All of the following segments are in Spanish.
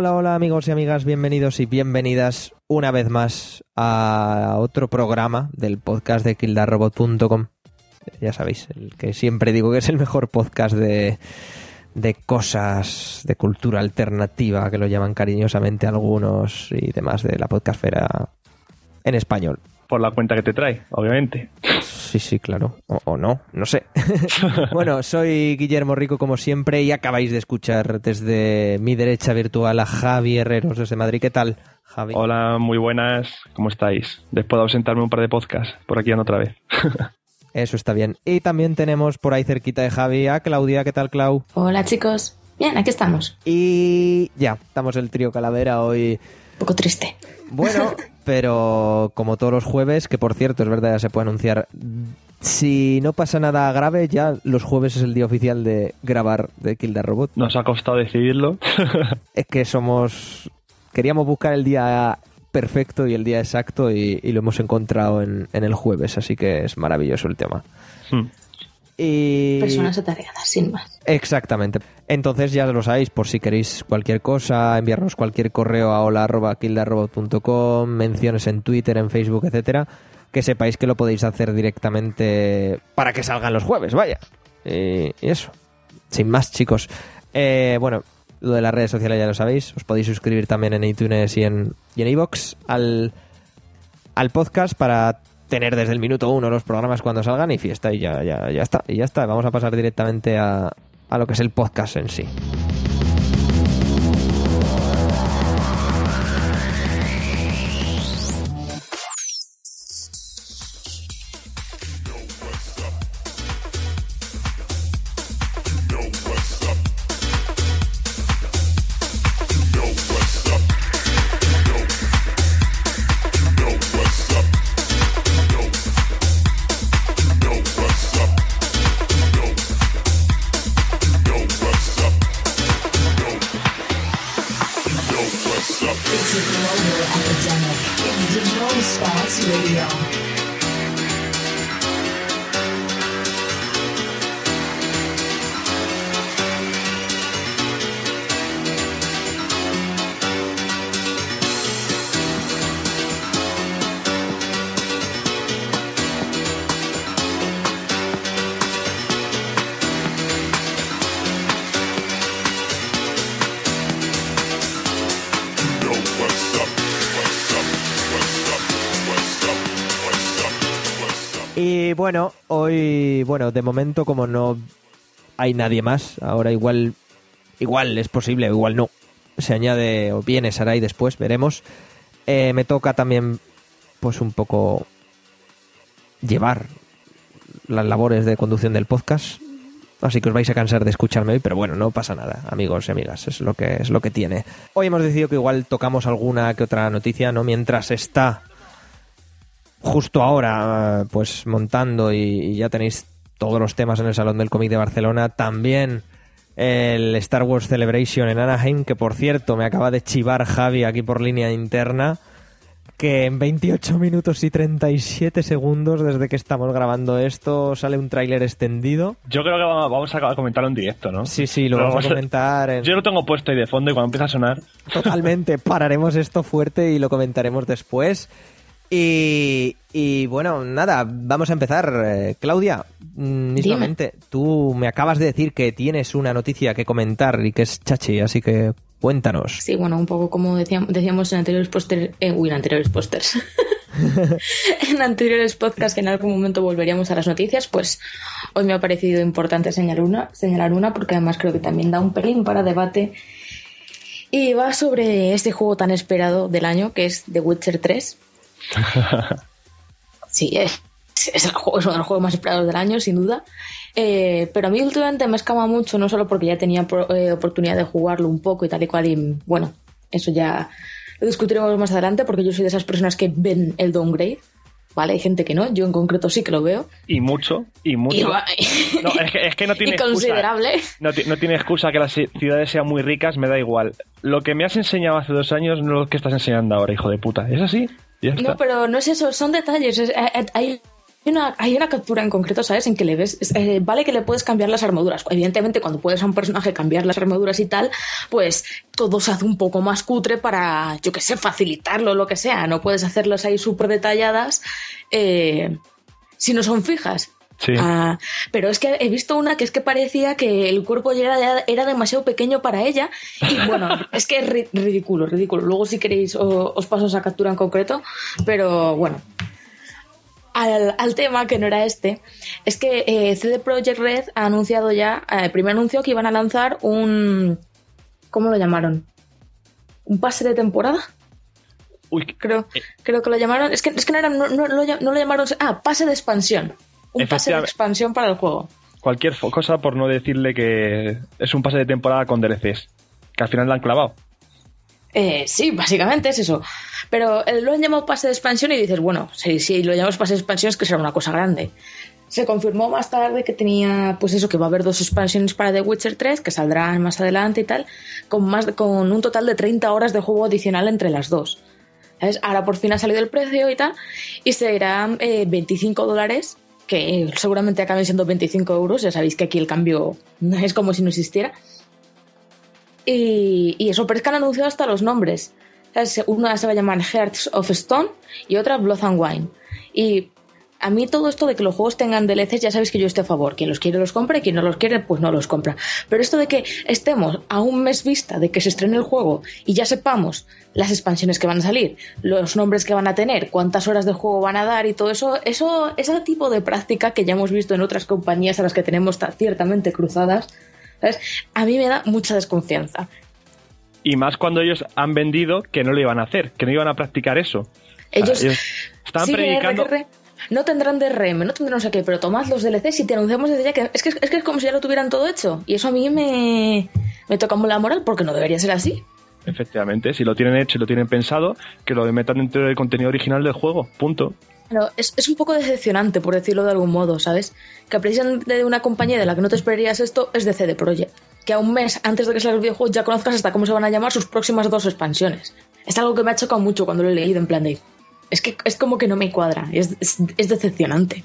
Hola, hola, amigos y amigas, bienvenidos y bienvenidas una vez más a otro programa del podcast de kildarrobot.com. Ya sabéis, el que siempre digo que es el mejor podcast de, de cosas de cultura alternativa, que lo llaman cariñosamente algunos y demás de la podcastfera en español. Por la cuenta que te trae, obviamente. Sí, sí, claro. O, o no, no sé. bueno, soy Guillermo Rico como siempre y acabáis de escuchar desde mi derecha virtual a Javi Herreros desde Madrid. ¿Qué tal, Javi? Hola, muy buenas. ¿Cómo estáis? Después de ausentarme un par de podcasts, por aquí ando otra vez. Eso está bien. Y también tenemos por ahí cerquita de Javi a Claudia. ¿Qué tal, Clau? Hola chicos. Bien, aquí estamos. Y ya, estamos el trío Calavera hoy. Un poco triste. Bueno, pero como todos los jueves, que por cierto, es verdad, ya se puede anunciar. Si no pasa nada grave, ya los jueves es el día oficial de grabar de Kill the Robot. Nos ha costado decidirlo. Es que somos. Queríamos buscar el día perfecto y el día exacto y, y lo hemos encontrado en, en el jueves, así que es maravilloso el tema. Hmm. Y... Personas atareadas, sin más. Exactamente. Entonces ya lo sabéis, por si queréis cualquier cosa, enviarnos cualquier correo a hola.kildarrobot.com, menciones en Twitter, en Facebook, etcétera, que sepáis que lo podéis hacer directamente para que salgan los jueves, vaya. Y, eso. Sin más, chicos. Eh, bueno, lo de las redes sociales ya lo sabéis. Os podéis suscribir también en iTunes y en y en al, al podcast para tener desde el minuto uno los programas cuando salgan y fiesta y ya, ya, ya está. Y ya está. Vamos a pasar directamente a, a lo que es el podcast en sí. De momento como no hay nadie más, ahora igual, igual es posible, igual no. Se añade o viene Sarai después, veremos. Eh, me toca también, pues un poco llevar las labores de conducción del podcast. Así que os vais a cansar de escucharme hoy, pero bueno, no pasa nada, amigos y amigas, es lo que es lo que tiene. Hoy hemos decidido que igual tocamos alguna que otra noticia, ¿no? Mientras está justo ahora, pues montando y ya tenéis todos los temas en el Salón del Cómic de Barcelona. También el Star Wars Celebration en Anaheim, que por cierto me acaba de chivar Javi aquí por línea interna, que en 28 minutos y 37 segundos desde que estamos grabando esto sale un tráiler extendido. Yo creo que vamos a comentarlo en directo, ¿no? Sí, sí, lo Pero vamos a vamos a- comentar. en- Yo lo tengo puesto ahí de fondo y cuando empieza a sonar, Totalmente, pararemos esto fuerte y lo comentaremos después. Y, y bueno, nada, vamos a empezar. Eh, Claudia, mm, mismamente, tú me acabas de decir que tienes una noticia que comentar y que es chachi, así que cuéntanos. Sí, bueno, un poco como decíamos, decíamos en anteriores pósters, eh, uy, en anteriores pósters. en anteriores podcasts que en algún momento volveríamos a las noticias, pues hoy me ha parecido importante señalar una, señalar una porque además creo que también da un pelín para debate. Y va sobre este juego tan esperado del año que es The Witcher 3. Sí, es, es, el juego, es uno de los juegos más esperados del año, sin duda. Eh, pero a mí últimamente me escama mucho, no solo porque ya tenía pro- eh, oportunidad de jugarlo un poco y tal y cual, y bueno, eso ya lo discutiremos más adelante porque yo soy de esas personas que ven el downgrade, ¿vale? Hay gente que no, yo en concreto sí que lo veo. y mucho, y mucho. Y, va- No, es que, es que no tiene y excusa. considerable. No, no tiene excusa que las ci- ciudades sean muy ricas, me da igual. Lo que me has enseñado hace dos años no es lo que estás enseñando ahora, hijo de puta. ¿Es así? No, pero no es eso, son detalles. es- eh, eh, hay una, hay una captura en concreto, ¿sabes? En que le ves, es- eh, vale que le puedes cambiar las armaduras. Evidentemente, cuando puedes a un personaje cambiar las armaduras y tal, pues todo se hace un poco más cutre para, yo que sé, facilitarlo, lo que sea. No puedes hacerlas ahí súper detalladas eh, si no son fijas. Sí. Ah, pero es que he visto una que es que parecía que el cuerpo ya era, era demasiado pequeño para ella. Y bueno, es que es ri- ridículo, ridículo. Luego, si queréis, o- os paso esa captura en concreto. Pero bueno, al, al tema que no era este, es que eh, CD Projekt Red ha anunciado ya, eh, el primer anuncio que iban a lanzar un. ¿Cómo lo llamaron? ¿Un pase de temporada? Uy, Creo, creo que lo llamaron. Es que, es que no, era, no, no no lo llamaron. Ah, pase de expansión. Un pase de expansión para el juego. cualquier cosa por no decirle que es un pase de temporada con DLCs. Que al final la han clavado. Eh, sí, básicamente es eso. Pero eh, lo han llamado pase de expansión y dices, bueno, si, si lo llamamos pase de expansión es que será una cosa grande. Se confirmó más tarde que tenía, pues eso, que va a haber dos expansiones para The Witcher 3, que saldrán más adelante y tal, con, más, con un total de 30 horas de juego adicional entre las dos. ¿Sabes? Ahora por fin ha salido el precio y tal, y serán eh, 25 dólares, que seguramente acaben siendo 25 euros, ya sabéis que aquí el cambio es como si no existiera. Y, eso, pero es que han anunciado hasta los nombres. Una se va a llamar Hearts of Stone y otra Blood and Wine. Y a mí todo esto de que los juegos tengan DLCs, ya sabéis que yo estoy a favor. Quien los quiere los compra y quien no los quiere, pues no los compra. Pero esto de que estemos a un mes vista de que se estrene el juego y ya sepamos las expansiones que van a salir, los nombres que van a tener, cuántas horas de juego van a dar y todo eso, eso, ese tipo de práctica que ya hemos visto en otras compañías a las que tenemos ta- ciertamente cruzadas, ¿sabes? A mí me da mucha desconfianza. Y más cuando ellos han vendido que no lo iban a hacer, que no iban a practicar eso. O sea, Ellos, están sí, predicando. RR, no tendrán DRM, no tendrán no sé qué, pero tomad los DLCs y te anunciamos desde ya que es, que es que es como si ya lo tuvieran todo hecho. Y eso a mí me, me toca la moral porque no debería ser así. Efectivamente, si lo tienen hecho y lo tienen pensado, que lo metan dentro del contenido original del juego. Punto. Pero es, es un poco decepcionante, por decirlo de algún modo, ¿sabes? Que precisamente de una compañía de la que no te esperarías esto es de CD Projekt. Que a un mes antes de que salga el videojuego ya conozcas hasta cómo se van a llamar sus próximas dos expansiones. Es algo que me ha chocado mucho cuando lo he leído en plan de... Es que es como que no me cuadra, es, es, es decepcionante.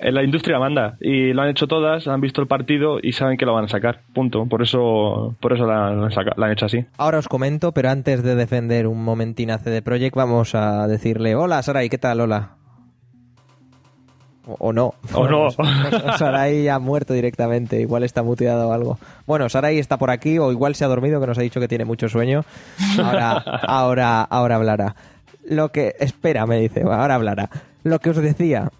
Eh, La industria manda y lo han hecho todas, han visto el partido y saben que lo van a sacar. Punto. Por eso, por eso la, la han saca- la han hecho así. Ahora os comento, pero antes de defender un momentín a CD Projekt, vamos a decirle: Hola, Sarai, ¿qué tal? Hola. O, o no. O no. Sarai ha muerto directamente, igual está muteado o algo. Bueno, Sarai está por aquí, o igual se ha dormido, que nos ha dicho que tiene mucho sueño. Ahora, ahora, ahora hablará. Lo que. Espera, me dice, ahora hablará. Lo que os decía.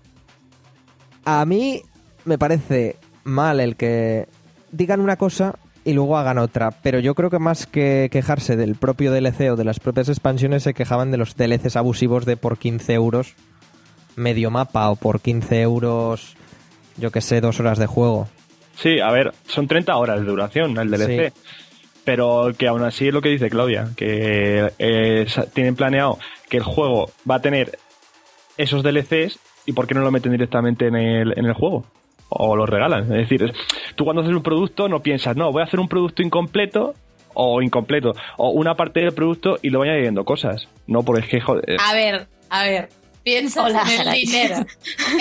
A mí me parece mal el que digan una cosa y luego hagan otra, pero yo creo que más que quejarse del propio DLC o de las propias expansiones se quejaban de los DLCs abusivos de por 15 euros medio mapa o por 15 euros, yo que sé, dos horas de juego. Sí, a ver, son 30 horas de duración el DLC. Sí. Pero que aún así es lo que dice Claudia, que eh, tienen planeado que el juego va a tener esos DLCs y por qué no lo meten directamente en el, en el juego. O lo regalan. Es decir, tú cuando haces un producto no piensas, no, voy a hacer un producto incompleto o incompleto, o una parte del producto y lo voy añadiendo cosas. No, porque es que, joder, A ver, a ver. Piensa Hola, en el dinero.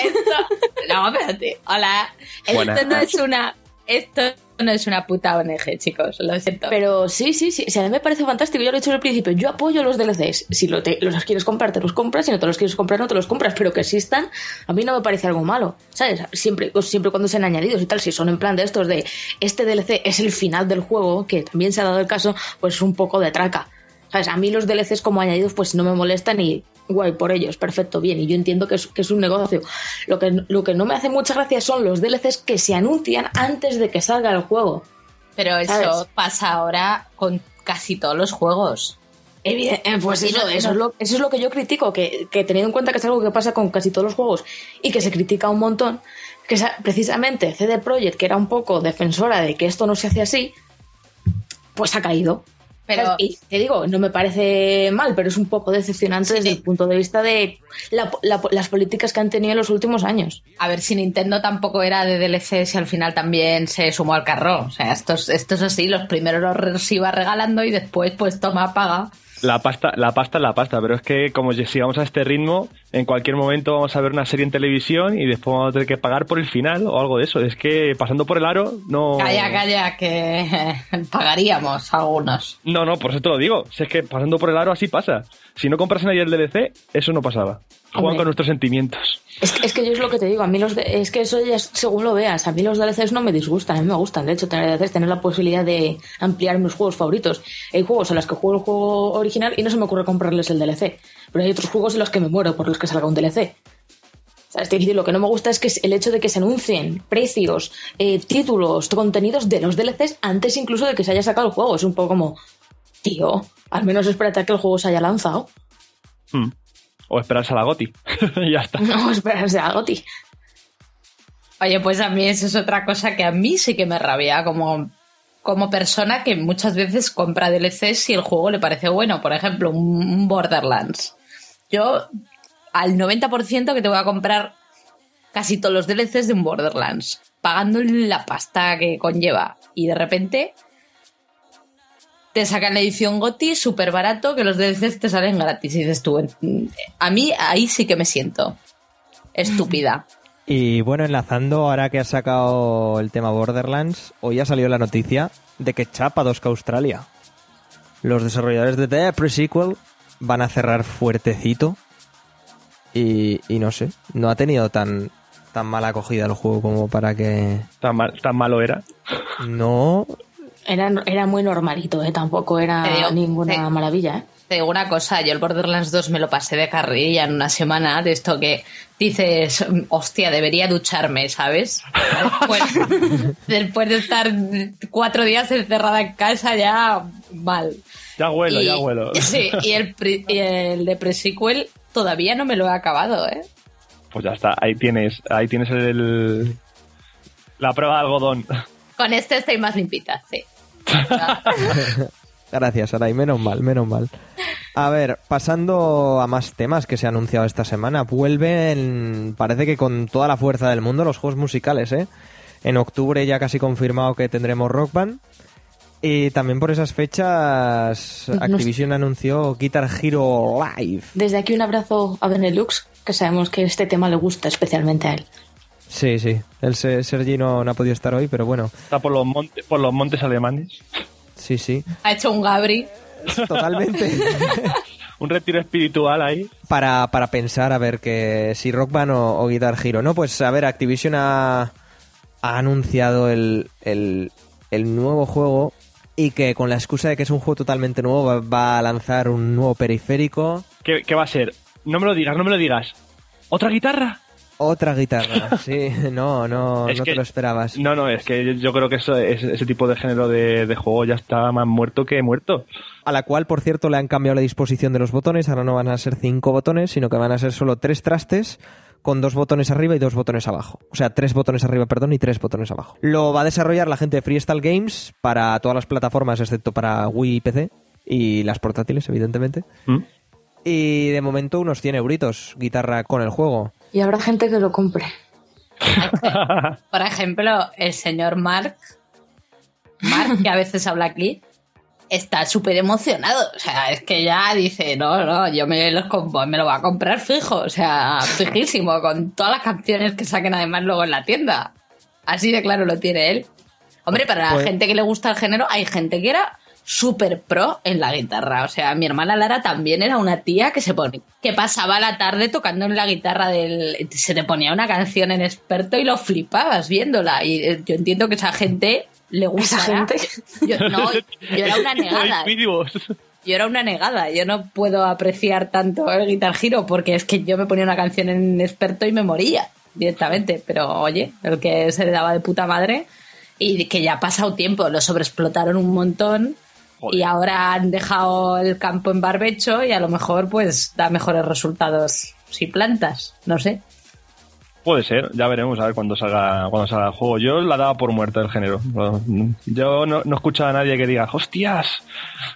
Esto. No, espérate. Hola. Buenas. Esto no es una. Esto no es una puta ONG, chicos. Lo siento. Pero sí, sí, sí. sí, a mí me parece fantástico. Yo lo he dicho al principio. Yo apoyo los DLCs. Si los quieres comprar, te los compras. Si no te los quieres comprar, no te los compras. Pero que existan, a mí no me parece algo malo. ¿Sabes? Siempre, pues, siempre cuando sean añadidos y tal. Si son en plan de estos de este DLC es el final del juego, que también se ha dado el caso, pues es un poco de traca. ¿Sabes? A mí los DLCs como añadidos, pues no me molestan y guay por ellos, perfecto, bien. Y yo entiendo que es, que es un negocio. Lo que, lo que no me hace mucha gracia son los DLCs que se anuncian antes de que salga el juego. Pero eso ¿sabes? pasa ahora con casi todos los juegos. Eh, pues eso, no- eso, no- es lo, eso es lo que yo critico, que, que teniendo en cuenta que es algo que pasa con casi todos los juegos y que se critica un montón, que precisamente CD Projekt, que era un poco defensora de que esto no se hace así, pues ha caído. Pero te digo, no me parece mal, pero es un poco decepcionante desde el punto de vista de la- la- las políticas que han tenido en los últimos años. A ver, si Nintendo tampoco era de DLC y al final también se sumó al carro. O sea, esto es, esto es así, los primeros los iba regalando y después pues toma, paga. la pasta, la pasta la pasta, pero es que como si vamos a este ritmo, en cualquier momento vamos a ver una serie en televisión y después vamos a tener que pagar por el final o algo de eso. Es que pasando por el aro no... Calla, calla, que pagaríamos algunos. No, no, por eso te lo digo. Si es que pasando por el aro así pasa. Si no compras nadie el DLC, eso no pasaba. Juegan Hombre. con nuestros sentimientos. Es, que- es que yo es lo que te digo, a mí los de- es que eso ya es según lo veas, a mí los DLCs no me disgustan, a mí me gustan, de hecho tener DLCs, tener la posibilidad de ampliar mis juegos favoritos. Hay juegos en los que juego el juego original y no se me ocurre comprarles el DLC, pero hay otros juegos en los que me muero por los que salga un DLC. O sea, es decir, lo que no me gusta es que es el hecho de que se anuncien precios, eh, títulos, contenidos de los DLCs antes incluso de que se haya sacado el juego. Es un poco como, tío, al menos espérate a que el juego se haya lanzado. Hmm. O esperarse a la GOTI. Y ya está. No esperarse a Goti. Oye, pues a mí eso es otra cosa que a mí sí que me rabia como, como persona que muchas veces compra DLCs si el juego le parece bueno. Por ejemplo, un Borderlands. Yo al 90% que te voy a comprar casi todos los DLCs de un Borderlands, pagando la pasta que conlleva. Y de repente te sacan la edición GOTI súper barato que los DLCs te salen gratis. Y dices tú, "Mm, a mí ahí sí que me siento estúpida. Y bueno, enlazando, ahora que has sacado el tema Borderlands, hoy ha salido la noticia de que chapa 2K Australia. Los desarrolladores de The Pre-Sequel van a cerrar fuertecito. Y, y no sé, no ha tenido tan, tan mala acogida el juego como para que Tan, mal- tan malo era. no... Era, era muy normalito, ¿eh? tampoco era digo, ninguna maravilla. ¿eh? Te digo una cosa, yo el Borderlands 2 me lo pasé de carrilla en una semana, de esto que dices, hostia, debería ducharme, ¿sabes? Después, después de estar cuatro días encerrada en casa ya mal. Ya huelo, Y- ya huelo. Sí, y el, y el de pre-sequel todavía no me lo he acabado, ¿eh? Pues ya está, ahí tienes, ahí tienes el, la prueba de algodón. Con este estoy más limpita, sí. Gracias, Aray, menos mal, menos mal. A ver, pasando a más temas que se han anunciado esta semana, vuelven, parece que con toda la fuerza del mundo, los juegos musicales, ¿eh? En octubre ya casi confirmado que tendremos Rock Band. Y también por esas fechas, Nos- Activision anunció Guitar Hero Live. Desde aquí un abrazo a Benelux, que sabemos que este tema le gusta especialmente a él. Sí, sí. El Se- Sergi no, no ha podido estar hoy, pero bueno, Está por los montes, por los montes alemanes. sí, sí. Ha hecho un Gabri. Totalmente. Un retiro espiritual ahí. para, para pensar a ver que si Rock Band o, o Guitar Hero, ¿no? Pues a ver, Activision ha, ha anunciado el, el, el nuevo juego y que con la excusa de que es un juego totalmente nuevo va, va a lanzar un nuevo periférico, ¿Qué, qué va a ser? No me lo digas, no me lo digas. ¿Otra guitarra? otra guitarra. Sí, no, no, Es no que- te lo esperabas. No, no, es que yo, creo que eso, es- ese tipo de género de, de juego ya está más muerto que muerto. A la cual, por cierto, le han cambiado la disposición de los botones. Ahora no van a ser cinco botones, sino que van a ser solo tres trastes con dos botones arriba y dos botones abajo. O sea, tres botones arriba, perdón, y tres botones abajo. Lo va a desarrollar la gente de Freestyle Games para todas las plataformas, excepto para Wii y PC. Y las portátiles, evidentemente. ¿Mm? Y de momento unos 100 euritos, guitarra con el juego. Y habrá gente que lo compre. Por ejemplo, el señor Mark, Mark, que a veces habla aquí, está súper emocionado. O sea, es que ya dice, no, no, yo me, los comp- me lo voy a comprar fijo. O sea, fijísimo, con todas las canciones que saquen además luego en la tienda. Así de claro lo tiene él. Hombre, para Pues- la gente que le gusta el género, hay gente que era súper pro en la guitarra. O sea, mi hermana Lara también era una tía que se pone, que pasaba la tarde tocando en la guitarra del. Se te ponía una canción en experto y lo flipabas viéndola. Y eh, yo entiendo que esa gente le gusta. ¿Esa gente? Yo, no, yo era una negada. Yo era una negada. Yo no puedo apreciar tanto el Guitar Hero porque es que yo me ponía una canción en experto y me moría directamente. Pero oye, el que se le daba de puta madre y que ya ha pasado tiempo, lo sobreexplotaron un montón Joder. y ahora han dejado el campo en barbecho y a lo mejor pues da mejores resultados si plantas, no sé. Puede ser, ya veremos a ver cuando salga, cuando salga el juego. Yo la daba por muerta el género. Yo no, no he escuchado a nadie que diga, hostias,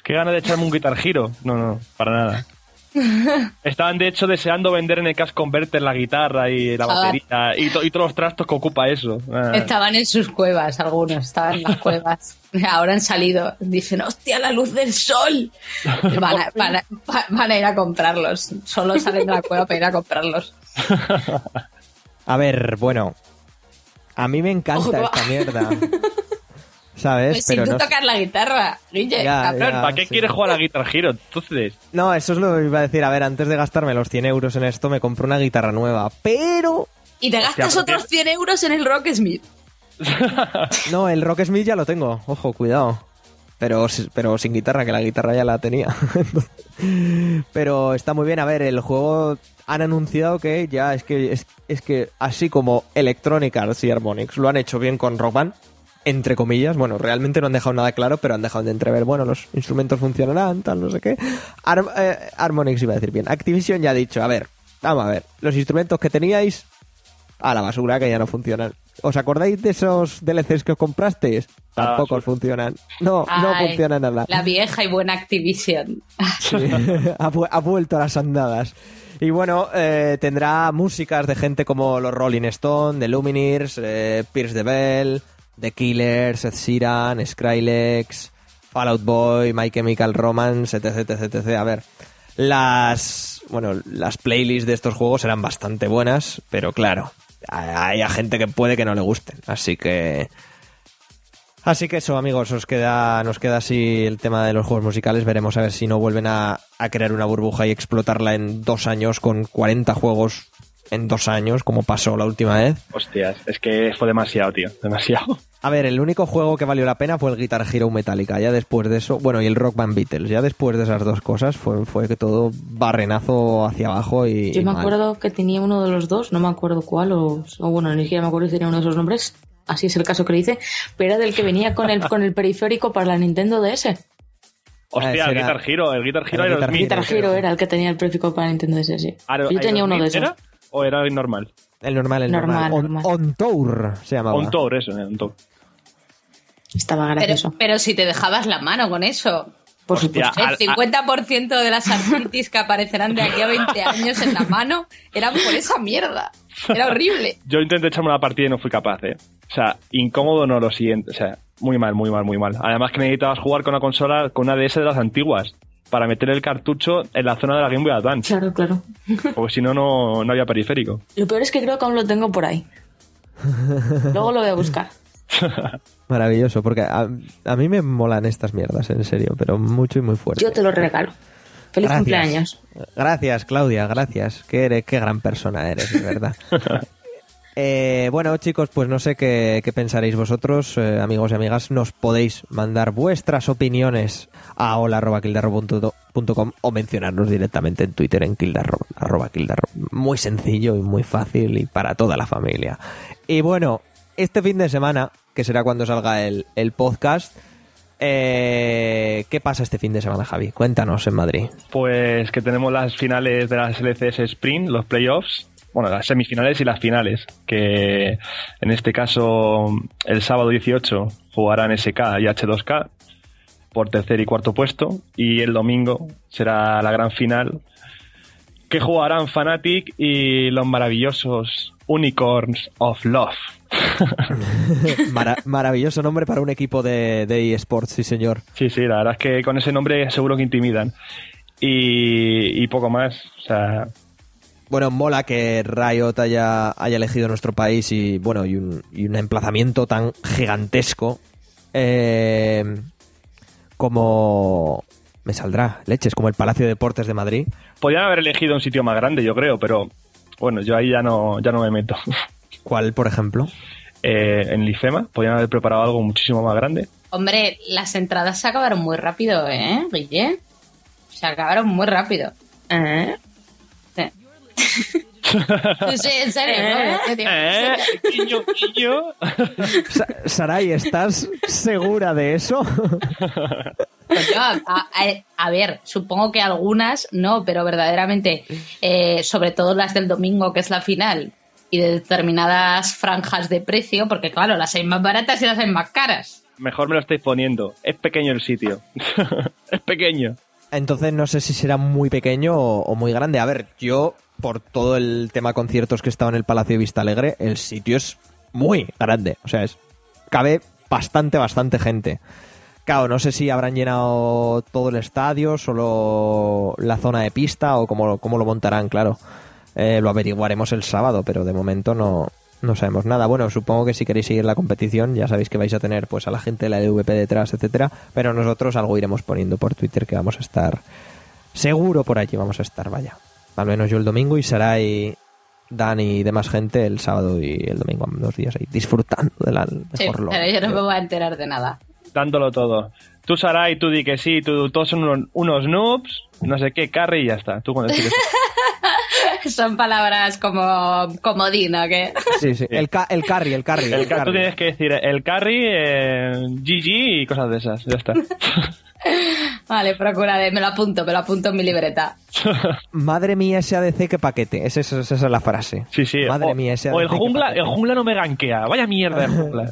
qué gana de echarme un Guitar Hero. No, no, para nada. Estaban de hecho deseando vender en el Cash Converter la guitarra y la batería y, to- y todos los trastos que ocupa eso. Ah. Estaban en sus cuevas, algunos, estaban en las cuevas. Ahora han salido. Dicen, hostia, la luz del sol. Van a, van a- va- van a ir a comprarlos. Solo salen de la cueva para ir a comprarlos. A ver, bueno. A mí me encanta Ojo, esta mierda. ¿Sabes? Pues sin Pero tú no, tocar la guitarra, Guille, Ya, cabrón. ya. ¿Para qué sí. quieres jugar a Guitar Hero? Entonces, no, eso es lo que iba a decir. A ver, antes de gastarme los 100 euros en esto, me compré una guitarra nueva. Pero. Y te gastas Hostia, otros 100 euros en el Rocksmith. No, el Rock Smith ya lo tengo. Ojo, cuidado. Pero, si- pero sin guitarra, que la guitarra ya la tenía. pero está muy bien. A ver, el juego han anunciado que ya es que es, es que así como Electronic Arts y Harmonix lo han hecho bien con Rock Band, entre comillas, bueno, realmente no han dejado nada claro, pero han dejado de entrever, bueno, los instrumentos funcionarán, tal, no sé qué. Har- eh, Harmonix iba a decir bien. Activision ya ha dicho, a ver, vamos a ver, los instrumentos que teníais a la basura que ya no funcionan. ¿Os acordáis de esos DLCs que os comprasteis? A la Tampoco funcionan. No, no funciona nada. La vieja y buena Activision. Sí, ha, vu- ha vuelto a las andadas. Y bueno, eh, tendrá músicas de gente como los Rolling Stone, The Lumineers, eh, Pierce the Bell, The Killers, Ed Sheeran, Skrillex, Fallout Boy, My Chemical Romance, etc, etc, etc. A ver, las, bueno, las playlists de estos juegos serán bastante buenas, pero claro, hay a gente que puede que no le gusten. Así que Así que eso, amigos, os queda, nos queda así el tema de los juegos musicales. Veremos a ver si no vuelven a, a crear una burbuja y explotarla en dos años con 40 juegos en dos años, como pasó la última vez. hostias, es que fue demasiado, tío, demasiado. A ver, el único juego que valió la pena fue el Guitar Hero Metallica. Ya después de eso, bueno, y el Rock Band Beatles. Ya después de esas dos cosas fue, fue que todo barrenazo hacia abajo y. Yo y me mal. acuerdo que tenía uno de los dos, no me acuerdo cuál, o, o bueno, ni siquiera me acuerdo si tenía uno de esos nombres. Así es el caso que le hice, pero era del que venía con el, con el periférico para la Nintendo DS. Hostia, el era- Guitar Hero, el Guitar Hero el era el Guitar. Hero era el que tenía el periférico para la Nintendo DS, sí. Aro- Yo tenía uno de esos. ¿era? ¿O era el normal? El normal, el normal. Normal, On, normal. On Tour se llamaba. Un Tour, eso, un Tour. Estaba Pero, gracioso. pero si te dejabas la mano con eso. Por Hostia, supuesto. El 50% de las artritis que aparecerán de aquí a 20 años en la mano eran por esa mierda. Era horrible. Yo intenté echarme una partida y no fui capaz, eh. O sea, incómodo no lo siguiente. O sea, muy mal, muy mal, muy mal. Además que necesitabas jugar con una consola, con una DS de las antiguas, para meter el cartucho en la zona de la Game Boy Advance. Claro, claro. Porque si no, no no había periférico. Lo peor es que creo que aún lo tengo por ahí. Luego lo voy a buscar. Maravilloso, porque a, a mí me molan estas mierdas, en serio, pero mucho y muy fuerte. Yo te lo regalo. Feliz Gracias. cumpleaños. Gracias, Claudia, gracias. Qué, eres, qué gran persona eres, de verdad. Eh, bueno, chicos, pues no sé qué, qué pensaréis vosotros, eh, amigos y amigas. Nos podéis mandar vuestras opiniones a hola.kildarro.com o mencionarnos directamente en Twitter en kildarro, arroba kildarro. Muy sencillo y muy fácil y para toda la familia. Y bueno, este fin de semana, que será cuando salga el, el podcast, eh, ¿qué pasa este fin de semana, Javi? Cuéntanos en Madrid. Pues que tenemos las finales de las LCS Sprint, los playoffs. Bueno, las semifinales y las finales. Que en este caso, el sábado 18 jugarán SK y H2K por tercer y cuarto puesto. Y el domingo será la gran final. Que jugarán Fnatic y los maravillosos Unicorns of Love. Mara- maravilloso nombre para un equipo de, de eSports, sí señor. Sí, sí, la verdad es que con ese nombre seguro que intimidan. Y, y poco más. O sea, Bueno, mola que Riot haya, haya elegido nuestro país y bueno, y un, y un emplazamiento tan gigantesco eh, como me saldrá, leches, como el Palacio de Deportes de Madrid. podrían haber elegido un sitio más grande, yo creo, pero bueno, yo ahí ya no, ya no me meto. ¿Cuál, por ejemplo? Eh, en Lifema podrían haber preparado algo muchísimo más grande. Hombre, las entradas se acabaron muy rápido, ¿eh, Guille? Se acabaron muy rápido. ¿Eh? Sí. Sí, en serio, no, en serio, en serio. Guiño, guiño. Sa- Sarai, ¿estás segura de eso? Pues yo, a, a- a ver, supongo que algunas no, pero verdaderamente, eh, sobre todo las del domingo, que es la final, y de determinadas franjas de precio, porque claro, las hay más baratas y las hay más caras. Mejor me lo estáis poniendo. Es pequeño el sitio. es pequeño. Entonces no sé si será muy pequeño o, o muy grande. A ver, yo, por todo el tema conciertos que he estado en el Palacio de Vista Alegre, el sitio es muy grande. O sea, es, cabe bastante, bastante gente. Claro, no sé si habrán llenado todo el estadio, solo la zona de pista o cómo, cómo lo montarán, claro. Eh, lo averiguaremos el sábado, pero de momento no, no sabemos nada. Bueno, supongo que si queréis seguir la competición, ya sabéis que vais a tener pues a la gente de la LVP detrás, etcétera. Pero nosotros algo iremos poniendo por Twitter que vamos a estar seguro por allí, vamos a estar, vaya. Al menos yo el domingo y Sarai, Dani y demás gente el sábado y el domingo, dos días ahí disfrutando de la mejor Sí, lobby, pero yo no me voy a enterar de nada. Dándolo todo. Tú, Sarai, tú di que sí, tú, todos son unos, unos noobs, no sé qué, carry y ya está. Tú con decir eso. Son palabras como comodín, ¿o qué? Sí, sí, el, ca- el carry, el carry. El, el tú tienes que decir el carry, eh, GG y cosas de esas. Ya está. Vale, procuraré, me lo apunto, me lo apunto en mi libreta. Madre mía, ese ADC, qué paquete. Esa, esa- esa es la frase. Sí, sí. Madre o, mía, ese o el jungla, el jungla no me gankea. Vaya mierda de jungla.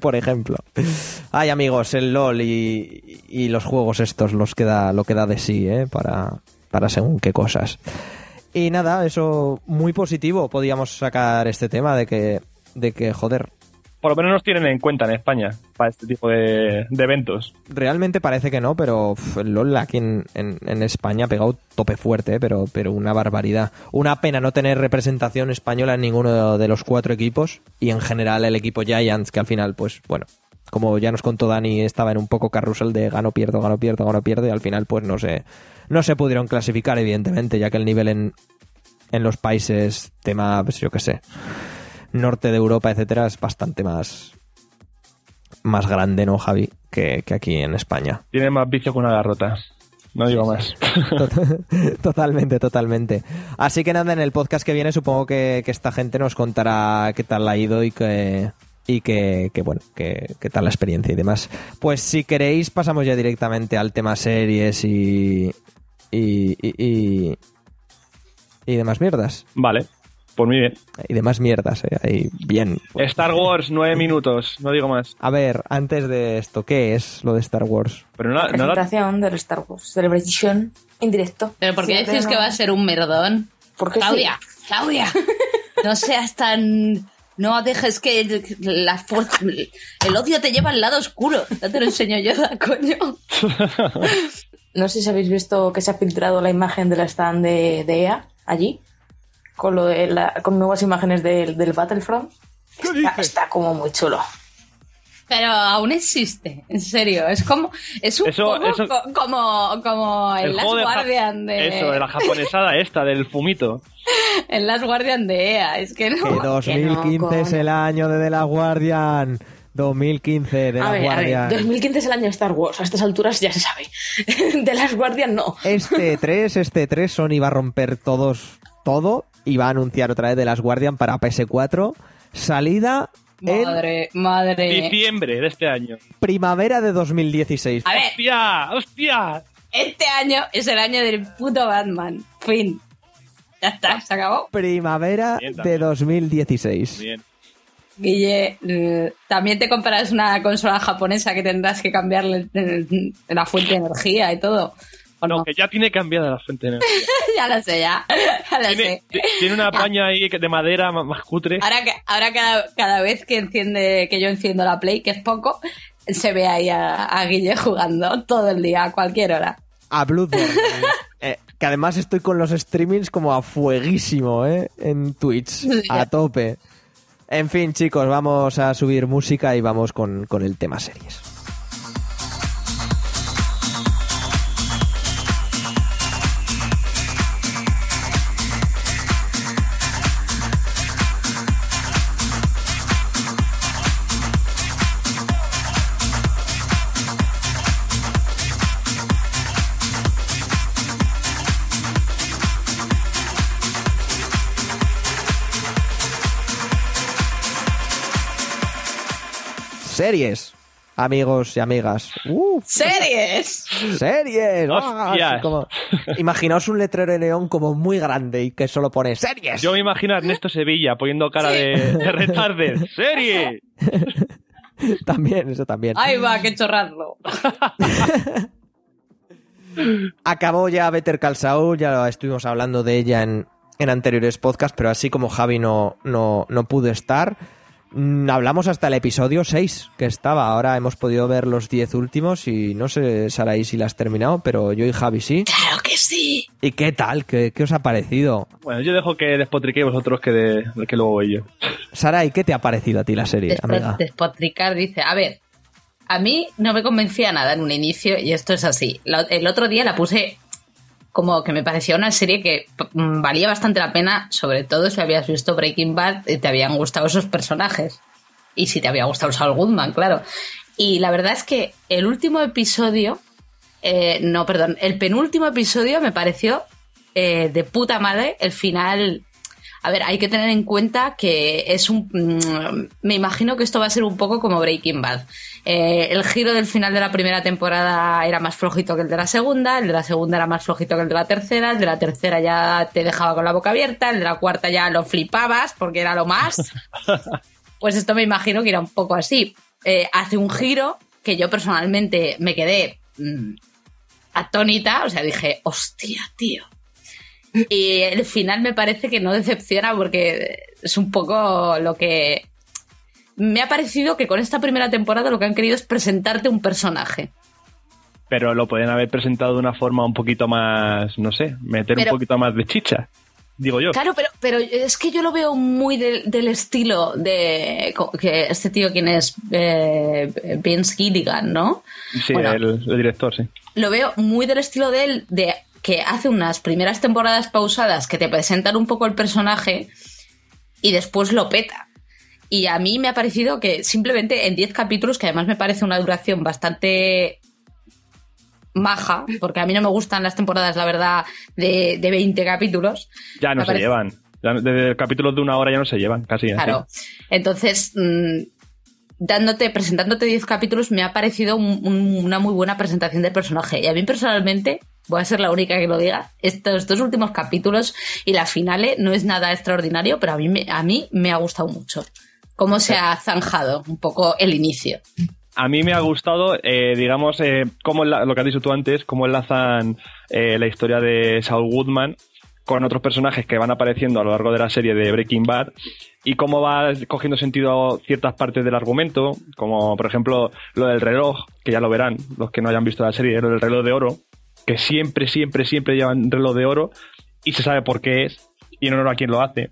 por ejemplo. Ay, amigos, el LOL y, y los juegos estos los queda, lo queda de sí, ¿eh? Para, para según qué cosas. Y nada, eso muy positivo. Podíamos sacar este tema de que, de que joder, Por lo menos nos tienen en cuenta en España para este tipo de, de eventos. realmente parece que no, pero el LOL aquí en, en- en España ha pegado tope fuerte, ¿eh? pero, pero una barbaridad. Una pena no tener representación española en ninguno de los cuatro equipos y en general el equipo Giants, que al final, pues bueno, como ya nos contó Dani, estaba en un poco carrusel de gano, pierdo, gano, pierdo, gano, pierdo y al final pues no se, no se pudieron clasificar evidentemente, ya que el nivel en, en los países, tema, pues yo qué sé, norte de Europa, etcétera, es bastante más más grande, ¿no, Javi? Que, que aquí en España. Tiene más vicio que una garrota. No digo más. Tot- Totalmente, totalmente. Así que nada, en el podcast que viene supongo que, que esta gente nos contará qué tal ha ido y que y que, que, bueno, que, qué tal la experiencia y demás. Pues si queréis pasamos ya directamente al tema series y y, y, y, y demás mierdas. Vale, pues muy bien. Y demás mierdas, eh, ahí bien. Star Wars, nueve minutos, no digo más. A ver, antes de esto, ¿qué es lo de Star Wars? Pero no, no la- Presentación del Star Wars Celebration en directo. ¿Pero por qué Siempre decís no- que va a ser un merdón? Porque sí. Claudia, Claudia, no seas tan... No dejes que la el odio te lleva al lado oscuro. Ya te lo enseño yo, coño. No sé si habéis visto que se ha filtrado la imagen del stand de, de EA allí, con, lo de la- con nuevas imágenes del, del Battlefront. Está, está como muy chulo. Pero aún existe, en serio. Es como, es un Eso- poco eso- co- como, como en el Last Guardian de, Eso, de la japonesada esta, del fumito. en Last Guardian de EA. Es que no. Que 2015 no, es el año de The Last Guardian. 2015 de A The ver, a ver, Guardian. 2015 es el año de Star Wars, a estas alturas ya se sabe. de las Guardian no. Este 3, este 3, Sony va a romper todos, todo y va a anunciar otra vez de las Guardian para PS4. Salida en Madre, madre. Diciembre de este año. primavera de 2016. A ver, ¡Hostia! ¡Hostia! este año es el año del puto Batman. Fin. Ya está, se acabó. Primavera Bien, de también. 2016. Bien. Guille, eh, también te comprarás una consola japonesa que tendrás que cambiarle eh, la fuente de energía y todo. ¿O no? No, que ya tiene cambiada la fuente de energía. ya lo sé, ya. Ya lo Tiene, sé. ti- tiene una paña ahí de madera más, más cutre. Ahora, que, ahora cada, cada vez que enciende, que yo enciendo la Play, que es poco, se ve ahí a, a Guille jugando todo el día, a cualquier hora. A Bloodborne. eh, que además estoy con los streamings como a fueguísimo, ¿eh? En Twitch. A tope. En fin, chicos, vamos a subir música y vamos con, con el tema series. Series, amigos y amigas. ¡Uh! ¡Series! ¡Series! ¡Ah! Hostias. Así como- Imaginaos un letrero de neón como muy grande y que solo pone series. Yo me imagino a Ernesto Sevilla poniendo cara de, de retarde. ¡Serie! También, eso también. ¡Ay, va, qué chorrazo! Acabó ya Better Call Saul, ya estuvimos hablando de ella en, en anteriores podcasts, pero así como Javi no, no, no pudo estar, hablamos hasta el episodio 6 que estaba. Ahora hemos podido ver los 10 últimos y no sé, Saraí, si la has terminado, pero yo y Javi sí. Claro que sí. ¿Y qué tal? ¿Qué, qué os ha parecido? Bueno, yo dejo que despotriquéis vosotros que, de, que luego voy yo. Sarai, ¿qué te ha parecido a ti la serie, Despo- amiga? despotricar dice, a ver, a mí no me convencía nada en un inicio y esto es así. El otro día la puse como que me parecía una serie que mm, valía bastante la pena, sobre todo si habías visto Breaking Bad y te habían gustado esos personajes. Y si te había gustado Saul Goodman, claro. Y la verdad es que el último episodio, eh, no, perdón, el penúltimo episodio me pareció eh, de puta madre. El final a ver, hay que tener en cuenta que es un. mm, Me imagino que esto va a ser un poco como Breaking Bad. Eh, el giro del final de la primera temporada era más flojito que el de la segunda, el de la segunda era más flojito que el de la tercera, el de la tercera ya te dejaba con la boca abierta, el de la cuarta ya lo flipabas porque era lo más. Pues esto me imagino que era un poco así. Eh, hace un giro que yo personalmente me quedé mm, atónita, o sea, dije, hostia, tío. Y el final me parece que no decepciona porque es un poco lo que... Me ha parecido que con esta primera temporada lo que han querido es presentarte un personaje. Pero lo pueden haber presentado de una forma un poquito más, no sé, meter Pero- un poquito más de chicha, digo yo. Claro, pero, pero es que yo lo veo muy del, del estilo de que este tío quien es eh, Vince Gilligan, ¿no? Sí, Bueno. el, el director, sí. lo veo muy del estilo de él, de que hace unas primeras temporadas pausadas que te presentan un poco el personaje y después lo peta. Y a mí me ha parecido que simplemente en 10 capítulos, que además me parece una duración bastante maja, porque a mí no me gustan las temporadas, la verdad, de, de 20 capítulos. Ya no se parece- llevan. Desde capítulos de una hora ya no se llevan, casi. así. Claro. Entonces, mm, dándote, presentándote 10 capítulos, me ha parecido un- un- una muy buena presentación del personaje. Y a mí personalmente, voy a ser la única que lo diga, estos dos últimos capítulos y la finale no es nada extraordinario, pero a mí, me- a mí me ha gustado mucho. Cómo se ha zanjado un poco el inicio. A mí me ha gustado, eh, digamos, eh, lo que has dicho tú antes, cómo enlazan eh, la historia de Saul Goodman con otros personajes que van apareciendo a lo largo de la serie de Breaking Bad y cómo va cogiendo sentido ciertas partes del argumento, como por ejemplo lo del reloj, que ya lo verán los que no hayan visto la serie, lo del reloj de oro, que siempre, siempre, siempre llevan reloj de oro y se sabe por qué es y en honor a quién lo hace.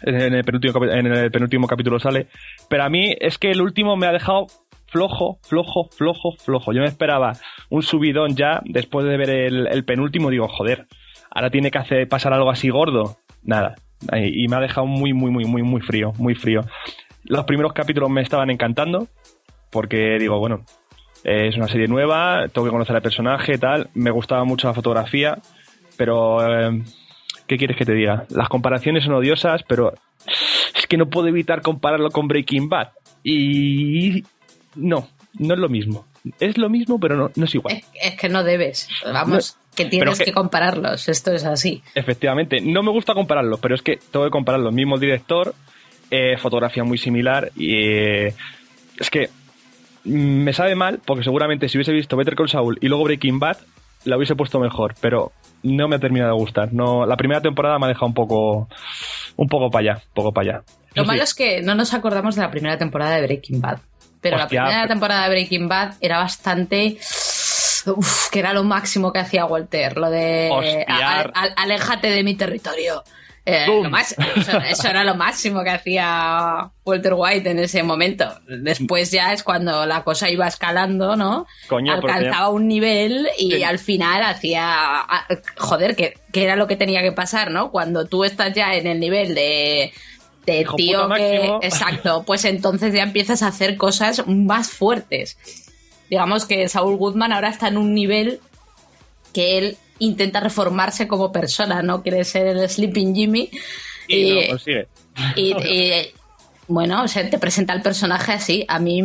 En el, penúltimo, en el penúltimo capítulo sale. Pero a mí es que el último me ha dejado flojo, flojo, flojo, flojo. Yo me esperaba un subidón ya después de ver el, el penúltimo. Digo, joder, ahora tiene que hacer pasar algo así gordo. Nada. Y me ha dejado muy, muy, muy, muy, muy frío, muy frío. Los primeros capítulos me estaban encantando porque digo, bueno, es una serie nueva, tengo que conocer al personaje, tal. Me gustaba mucho la fotografía, pero eh, ¿qué quieres que te diga? Las comparaciones son odiosas, pero es que no puedo evitar compararlo con Breaking Bad. Y no, no es lo mismo. Es lo mismo, pero no, no es igual. Es, es que no debes. Vamos, que tienes que- que compararlos. Esto es así. Efectivamente, no me gusta compararlos, pero es que tengo que compararlos. Mismo director, eh, fotografía muy similar y eh, es que me sabe mal porque seguramente si hubiese visto Better Call Saul y luego Breaking Bad la hubiese puesto mejor, pero no me ha terminado de gustar. No, la primera temporada me ha dejado un poco, un poco para allá, un poco para allá. Lo Eso sí, malo es que no nos acordamos de la primera temporada de Breaking Bad. Pero la primera pero- temporada de Breaking Bad era bastante. Uf, que era lo máximo que hacía Walter. Lo de. A- a- a- aléjate de mi territorio. Eh, lo más- eso, eso era lo máximo que hacía Walter White en ese momento. Después ya es cuando la cosa iba escalando, ¿no? Coño, Alcanzaba un nivel y Sí. al final hacía. Joder, que, que era lo que tenía que pasar, ¿no? Cuando tú estás ya en el nivel de. De Hijo tío que. máximo. Exacto, pues entonces ya empiezas a hacer cosas más fuertes. Digamos que Saul Goodman ahora está en un nivel que él intenta reformarse como persona, no quiere ser el Sleeping Jimmy. y no Y, lo consigue. y- y, bueno, o sea, te presenta el personaje así. A mí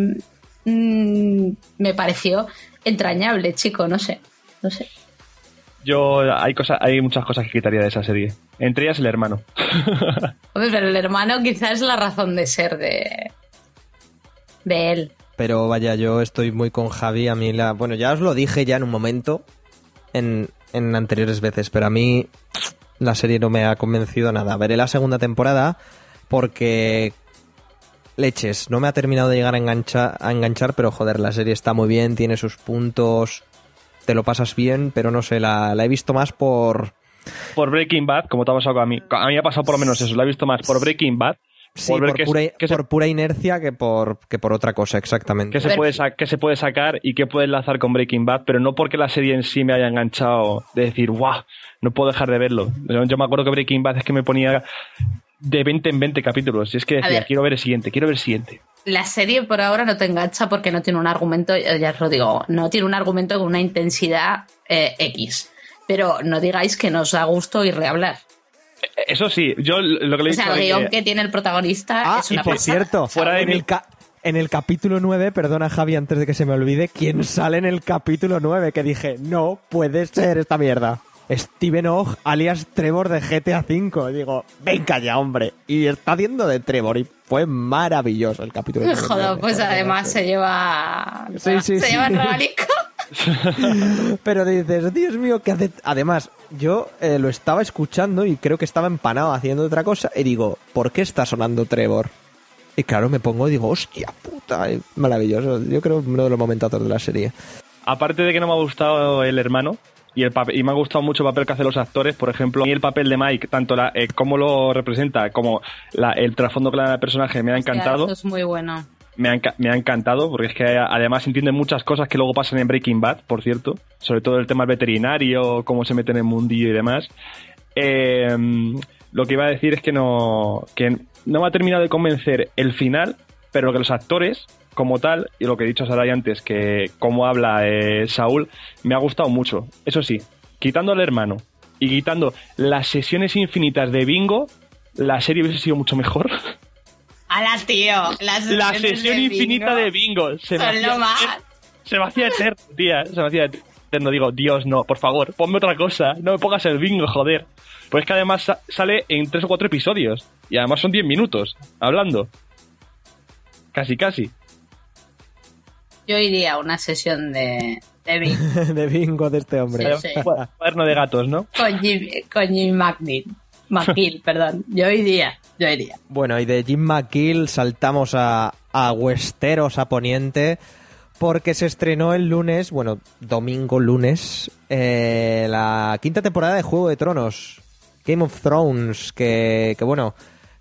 mm, me pareció entrañable, chico, no sé. No sé. Yo hay cosas, hay muchas cosas que quitaría de esa serie. Entre ellas el hermano. Hombre, pero el hermano quizás es la razón de ser de, de él. Pero vaya, yo estoy muy con Javi. A mí la. Bueno, ya os lo dije ya en un momento. en, en anteriores veces, pero a mí la serie no me ha convencido nada. Veré la segunda temporada porque leches, no me ha terminado de llegar a, engancha- a enganchar, pero joder, la serie está muy bien, tiene sus puntos, te lo pasas bien, pero no sé, la, la he visto más por... Por Breaking Bad, como te ha pasado a mí. A mí ha pasado por lo menos eso. Lo he visto más por Breaking Bad. Sí, por pura, qué se, por pura inercia que por, que por otra cosa, exactamente. qué se puede sa- qué se puede sacar y qué puede enlazar con Breaking Bad, pero no porque la serie en sí me haya enganchado de decir, guau, no puedo dejar de verlo. Yo, yo me acuerdo que Breaking Bad es que me ponía de 20 en 20 capítulos. Y es que decía, ver. quiero ver el siguiente, quiero ver el siguiente. La serie por ahora no te engancha porque no tiene un argumento, eh, ya os lo digo, no tiene un argumento con una intensidad eh, X. Pero no digáis que nos da gusto ir a hablar. Eso sí, yo lo que le he O sea, dicho el guion que- que tiene el protagonista Ah, es y una por pasada. cierto, Fuera de en, mí- el ca- en el capítulo 9, perdona Javi, antes de que se me olvide, ¿quién sale en el capítulo 9? Que dije, no puede ser esta mierda. Steven Ogg, alias Trevor de GTA V. Digo, venga ya, hombre. Y está haciendo de Trevor y fue maravilloso el capítulo. Joder, pues además se lleva. Sí, sí, se sí. lleva el. Pero dices, Dios mío, ¿qué hace? Además, yo eh, lo estaba escuchando y creo que estaba empanado haciendo otra cosa y digo, ¿por qué está sonando Trevor? Y claro, me pongo y digo, hostia puta, eh, maravilloso. Yo creo uno de los momentazos de la serie. Aparte de que no me ha gustado el hermano y el papel, y me ha gustado mucho el papel que hacen los actores, por ejemplo, a mí el papel de Mike, tanto la, eh, cómo lo representa como la- el trasfondo que le da al personaje me ha encantado. Eso es muy bueno. Me ha, me ha encantado porque es que además entiende muchas cosas que luego pasan en Breaking Bad, por cierto, sobre todo el tema veterinario, cómo se mete en el mundillo y demás. Eh, lo que iba a decir es que no, que no me ha terminado de convencer el final, pero que los actores, como tal, y lo que he dicho a Sarai antes, que cómo habla eh, Saúl, me ha gustado mucho. Eso sí, quitando al hermano y quitando las sesiones infinitas de bingo, la serie hubiese sido mucho mejor. ¡Hala, tío! Las La sesión de infinita bingo de bingo. Se me, Son hacía lo más. eterno, se me hacía eterno, tía. Se me hacía eterno. Digo, Dios, no, por favor, ponme otra cosa. No me pongas el bingo, joder. Pues es que además sa- sale en tres o cuatro episodios. Y además son 10 minutos hablando. Casi, casi. Yo iría a una sesión de, de bingo de bingo de este hombre. Sí, sí. Cuaderno de gatos, ¿no? con Jim, con Jim McNeil. McGill, perdón. Yo iría, yo iría. Bueno, y de Jim McGill saltamos a, a Westeros, a Poniente, porque se estrenó el lunes, bueno, domingo, lunes, eh, la quinta temporada de Juego de Tronos, Game of Thrones, que, que bueno,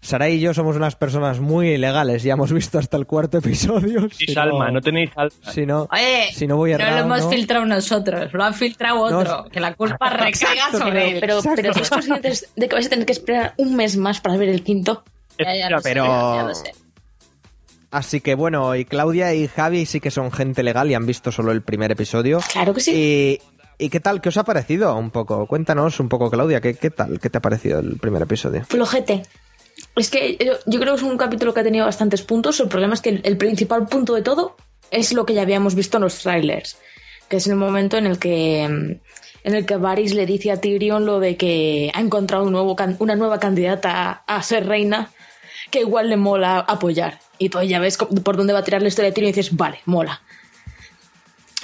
Sara y yo somos unas personas muy ilegales, ya hemos visto hasta el cuarto episodio. Y si Salma, no, no tenéis alma. Si no, Oye, si no voy no lo errado, hemos ¿no? filtrado nosotros, lo ha filtrado No, otro. que la culpa recaiga Exacto, sobre él. Pero, Exacto. pero ¿sois conscientes de que vais a tener que esperar un mes más para ver el quinto? Ya, ya lo sé, pero- ya lo sé. Así que bueno, y Claudia y Javi sí que son gente legal y han visto solo el primer episodio. Claro que sí. ¿Y, ¿y qué tal? ¿Qué os ha parecido un poco? Cuéntanos un poco, Claudia, ¿qué, qué tal? ¿Qué te ha parecido el primer episodio? Flojete. Es que yo, yo creo que es un capítulo que ha tenido bastantes puntos. El problema es que el, el principal punto de todo es lo que ya habíamos visto en los trailers, que es el momento en el que en el que Varys le dice a Tyrion lo de que ha encontrado una nueva candidata a, a ser reina que igual le mola apoyar. Y tú ya ves por dónde va a tirar la historia de Tyrion y dices, vale, mola.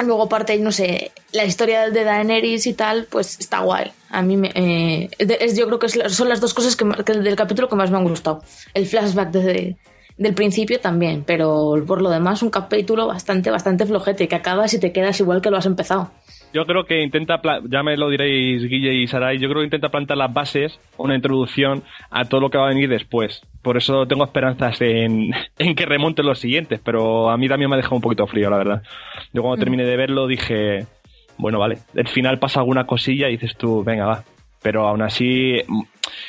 Luego parte, no sé, la historia de Daenerys y tal, pues está guay. A mí me, eh, es- yo creo que es son las dos cosas que, del capítulo que más me han gustado. El flashback de- del principio también, pero por lo demás un capítulo bastante, bastante flojete, que acabas y te quedas igual que lo has empezado. Yo creo que intenta, ya me lo diréis Guille y Sarai, yo creo que intenta plantar las bases, una introducción a todo lo que va a venir después. Por eso tengo esperanzas en, en que remonten los siguientes, pero a mí también me ha dejado un poquito frío, la verdad. Yo cuando terminé de verlo dije, bueno, vale, el final pasa alguna cosilla y dices tú, venga, va. Pero aún así, mm,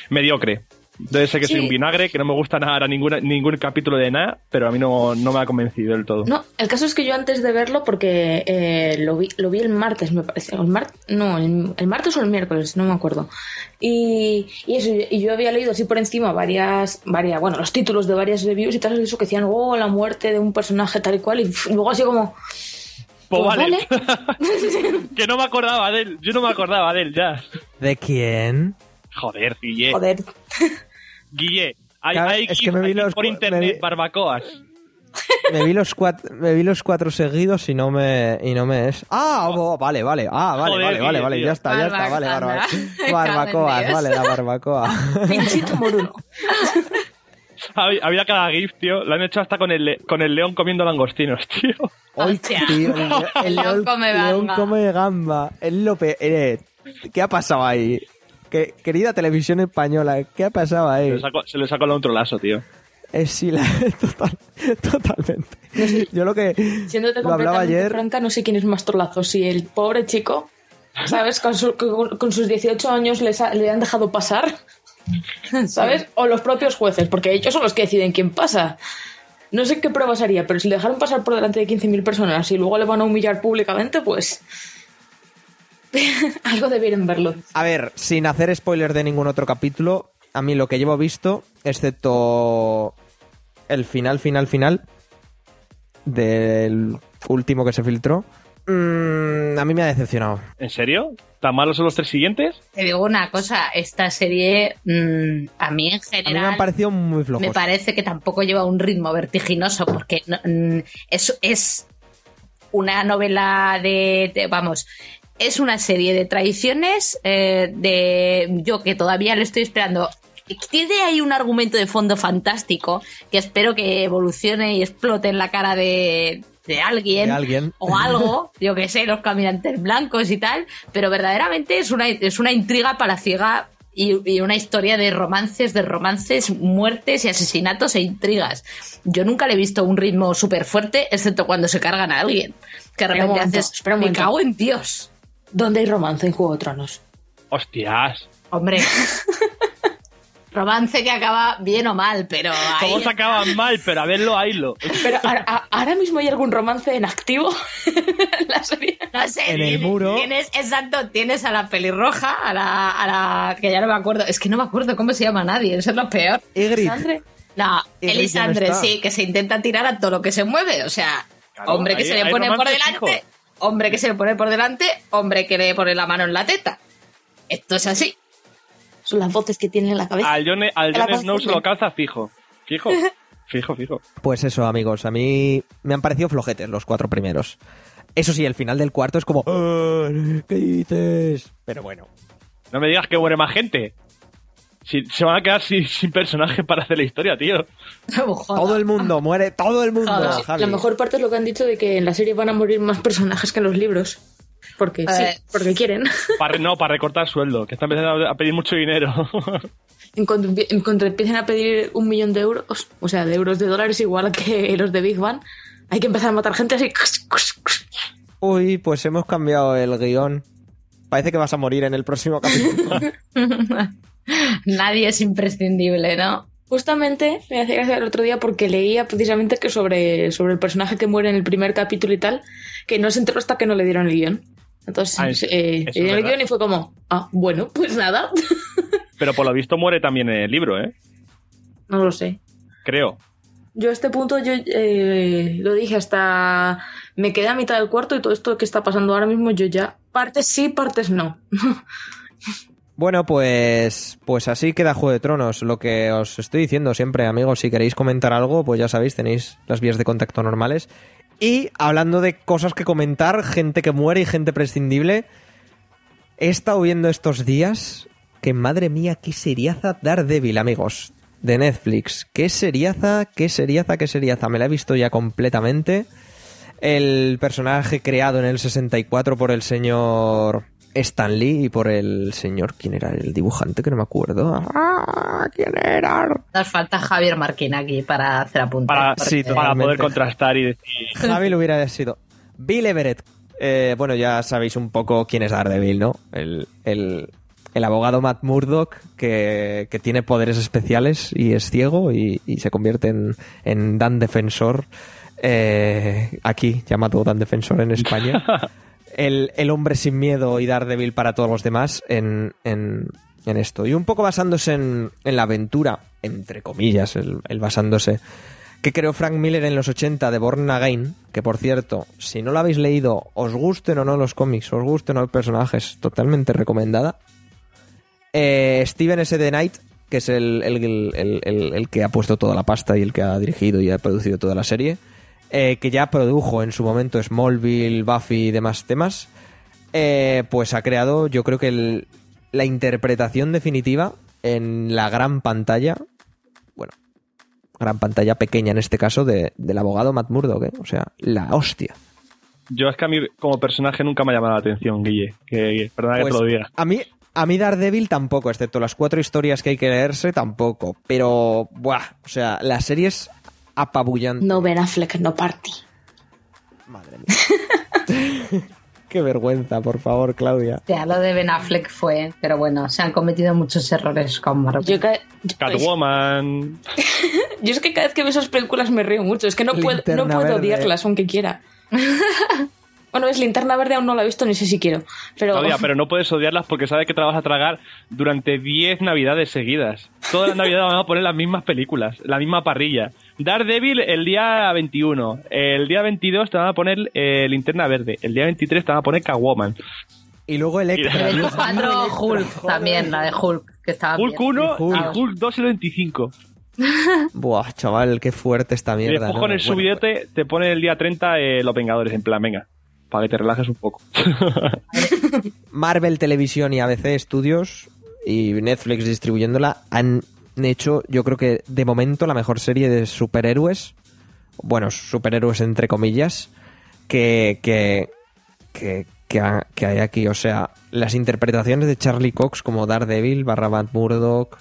mediocre. Debe ser que soy Sí. un vinagre, que no me gusta nada ninguna, ningún capítulo de nada, pero a mí no, no me ha convencido del todo. No, el caso es que yo antes de verlo, porque eh, lo, vi, lo vi el martes, me parece. ¿El mar no, el, el martes o el miércoles, no me acuerdo. Y, y eso, y yo había leído así por encima varias, varias, bueno, los títulos de varias reviews y tal, eso que decían, oh, la muerte de un personaje tal y cual, y luego así como, Pues pues vale, vale. que no me acordaba de él, yo no me acordaba de él ya. ¿De quién? Joder, Guille. joder. Guille, hay, es que me vi los por internet me vi- barbacoas. Me vi los cuatro, me vi los cuatro seguidos y no me y no me es. Ah, oh, vale, vale. Ah, vale, Joder, vale, vale, vale, ya está, ya está, vale, Barbacoa, barbacoa. anda. Barbacoa, Cago en vale, la barbacoa. Pinchito moruno. Había, cada gif, tío. Lo han hecho hasta con el, con el león comiendo langostinos, tío. Hostia. tío, el, león come león gamba. come gamba. Es lo pe- eh, ¿Qué ha pasado ahí? Que- querida televisión española, ¿qué ha pasado Se ahí? le sacó, se le sacó el otro lazo, tío. Es sí, la, total, totalmente. Yo lo que Siéndote lo hablaba completamente ayer. franca, no sé quién es más trolazo. Si el pobre chico, ¿sabes? Con, su- con- con sus 18 años les ha- le han dejado pasar, ¿sabes? O los propios jueces, porque ellos son los que deciden quién pasa. No sé qué pruebas haría, pero si le dejaron pasar por delante de 15.000 personas y luego le van a humillar públicamente, pues. Algo debieron verlo. A ver, sin hacer spoiler de ningún otro capítulo, a mí lo que llevo visto, excepto el final, final, final del último que se filtró, mm, a mí me ha decepcionado. ¿En serio? ¿Tan malos son los tres siguientes? Te digo una cosa, esta serie mm, a mí en A mí me general han parecido muy flojos. me parece que tampoco lleva un ritmo vertiginoso porque no- mm, es, es una novela de, de- vamos es una serie de tradiciones eh, de yo que todavía le estoy esperando tiene ahí un argumento de fondo fantástico que espero que evolucione y explote en la cara de, de alguien De alguien. o algo, yo que sé, los caminantes blancos y tal, pero verdaderamente es una, es una intriga palaciega y, y una historia de romances, de romances, muertes y asesinatos e intrigas. Yo nunca le he visto un ritmo súper fuerte, excepto cuando se cargan a alguien. Que de repente momento, haces, me cago en Dios. ¿Dónde hay romance en Juego de Tronos? Hostias. Hombre. Romance que acaba bien o mal, pero ahí Todos acaban mal, pero a verlo, haylo. Pero ahora, a- ahora mismo hay algún romance en activo en la serie. No sé, En el tienes- muro. Tienes, exacto, tienes a la pelirroja, a la, a la. que ya no me acuerdo. Es que no me acuerdo cómo se llama nadie, eso es lo peor. Sandre, No, Elisandre, no sí, que se intenta tirar a todo lo que se mueve. O sea, Claro, hombre que se le pone por delante, fijo. Hombre que se le pone por delante, hombre que le pone la mano en la teta. Esto es así. son las voces que tiene en la cabeza. Al Jon, al Snow se lo calza fijo. Fijo. Fijo, fijo. Pues eso, amigos, a mí me han parecido flojetes los cuatro primeros. Eso sí, el final del cuarto es como... "Ah, ¿Qué dices? Pero bueno. No me digas que muere más gente. Si, se van a quedar sin, sin personaje para hacer la historia, tío. Todo el mundo, muere todo el mundo, Joder. Javi. La mejor parte es lo que han dicho de que en la serie van a morir más personajes que en los libros. Porque sí, porque quieren. Para, no, para recortar sueldo, que están empezando a pedir mucho dinero. En cuanto, en cuanto empiecen a pedir un millón de euros, o sea, de euros de dólares igual que los de Big Bang, hay que empezar a matar gente así. Uy, pues hemos cambiado el guion. Parece que vas a morir en el próximo capítulo. Nadie es imprescindible, ¿no? Justamente me hacía gracia el otro día porque leía precisamente que sobre, sobre el personaje que muere en el primer capítulo y tal, que no se enteró hasta que no le dieron el guion. Entonces, Ah, eh, le dieron el guion y fue como, ah, bueno, pues nada. Pero por lo visto muere también en el libro, ¿eh? no lo sé. Creo. Yo a este punto yo eh, lo dije hasta me quedé a mitad del cuarto y todo esto que está pasando ahora mismo yo ya partes sí, partes no. Bueno, pues, pues así queda Juego de Tronos. Lo que os estoy diciendo siempre, amigos, si queréis comentar algo, pues ya sabéis, tenéis las vías de contacto normales. Y hablando de cosas que comentar, gente que muere y gente prescindible, he estado viendo estos días que, madre mía, qué seriaza Daredevil, amigos, de Netflix. Qué seriaza, qué seriaza, qué seriaza. Me la he visto ya completamente. El personaje creado en el 64 por el señor Stan Lee y por el señor, ¿quién era? El dibujante que no me acuerdo. Ah, ¿Quién era? Nos falta Javier Marquín aquí para hacer apuntes. Para, porque- sí, para totalmente. poder contrastar y decir. Javi lo hubiera sido. Bill Everett. Eh, bueno, ya sabéis un poco quién es Daredevil, ¿no? El, el, el abogado Matt Murdock que, que tiene poderes especiales y es ciego y, y se convierte en, en Dan Defensor. eh, aquí, llamado Dan Defensor en España. el, el hombre sin miedo y Daredevil para todos los demás en, en, en esto. Y un poco basándose en, en la aventura, entre comillas, el, basándose, que creó Frank Miller en los 80 de Born Again, que por cierto, si no lo habéis leído, os gusten o no los cómics, os gusten o no los personajes, totalmente recomendada. Eh, Steven S. The Knight, que es el- el que ha puesto toda la pasta y el que ha dirigido y ha producido toda la serie. Eh, que ya produjo en su momento Smallville, Buffy y demás temas, eh, pues ha creado, yo creo que el- la interpretación definitiva en la gran pantalla, bueno, gran pantalla pequeña en este caso, de- del abogado Matt Murdock, ¿eh? o sea, la hostia. Yo es que a mí como personaje nunca me ha llamado la atención, Guille. Que, perdona que Pues, te lo diga. A mí, a mí Daredevil tampoco, excepto las cuatro historias que hay que leerse, tampoco. Pero, buah, o sea, la serie es apabullante. No Ben Affleck, no Party. Madre mía. Qué vergüenza, por favor, Claudia. Ya lo de Ben Affleck fue, pero bueno, se han cometido muchos errores con Marvel. Yo, ca- Catwoman. yo es que cada vez que veo esas películas me río mucho. Es que no puedo, no puedo verde. odiarlas, aunque quiera. bueno, es Linterna Verde, aún no la he visto, ni sé si quiero. Pero, Claudia, pero no puedes odiarlas porque sabes que te las vas a tragar durante 10 navidades seguidas. Todas las navidades van a poner las mismas películas, la misma parrilla. Daredevil el día 21, el día 22 te van a poner eh, Linterna Verde, el día 23 te van a poner Catwoman. Y luego Electra. 24 Electra, Hulk joder. también, la de Hulk, que estaba Hulk bien. 1 Y Hulk. y Hulk 2 y el 25. Buah, chaval, qué fuerte esta Y mierda. después ¿no? con el Bueno, subidete te pone el día 30 eh, Los Vengadores, en plan, venga, para que te relajes un poco. Marvel Televisión y ABC Studios y Netflix distribuyéndola han hecho, yo creo que de momento, la mejor serie de superhéroes. Bueno, superhéroes entre comillas. Que, que, que, que, ha- que hay aquí. O sea, las interpretaciones de Charlie Cox como Daredevil barra Matt Murdock.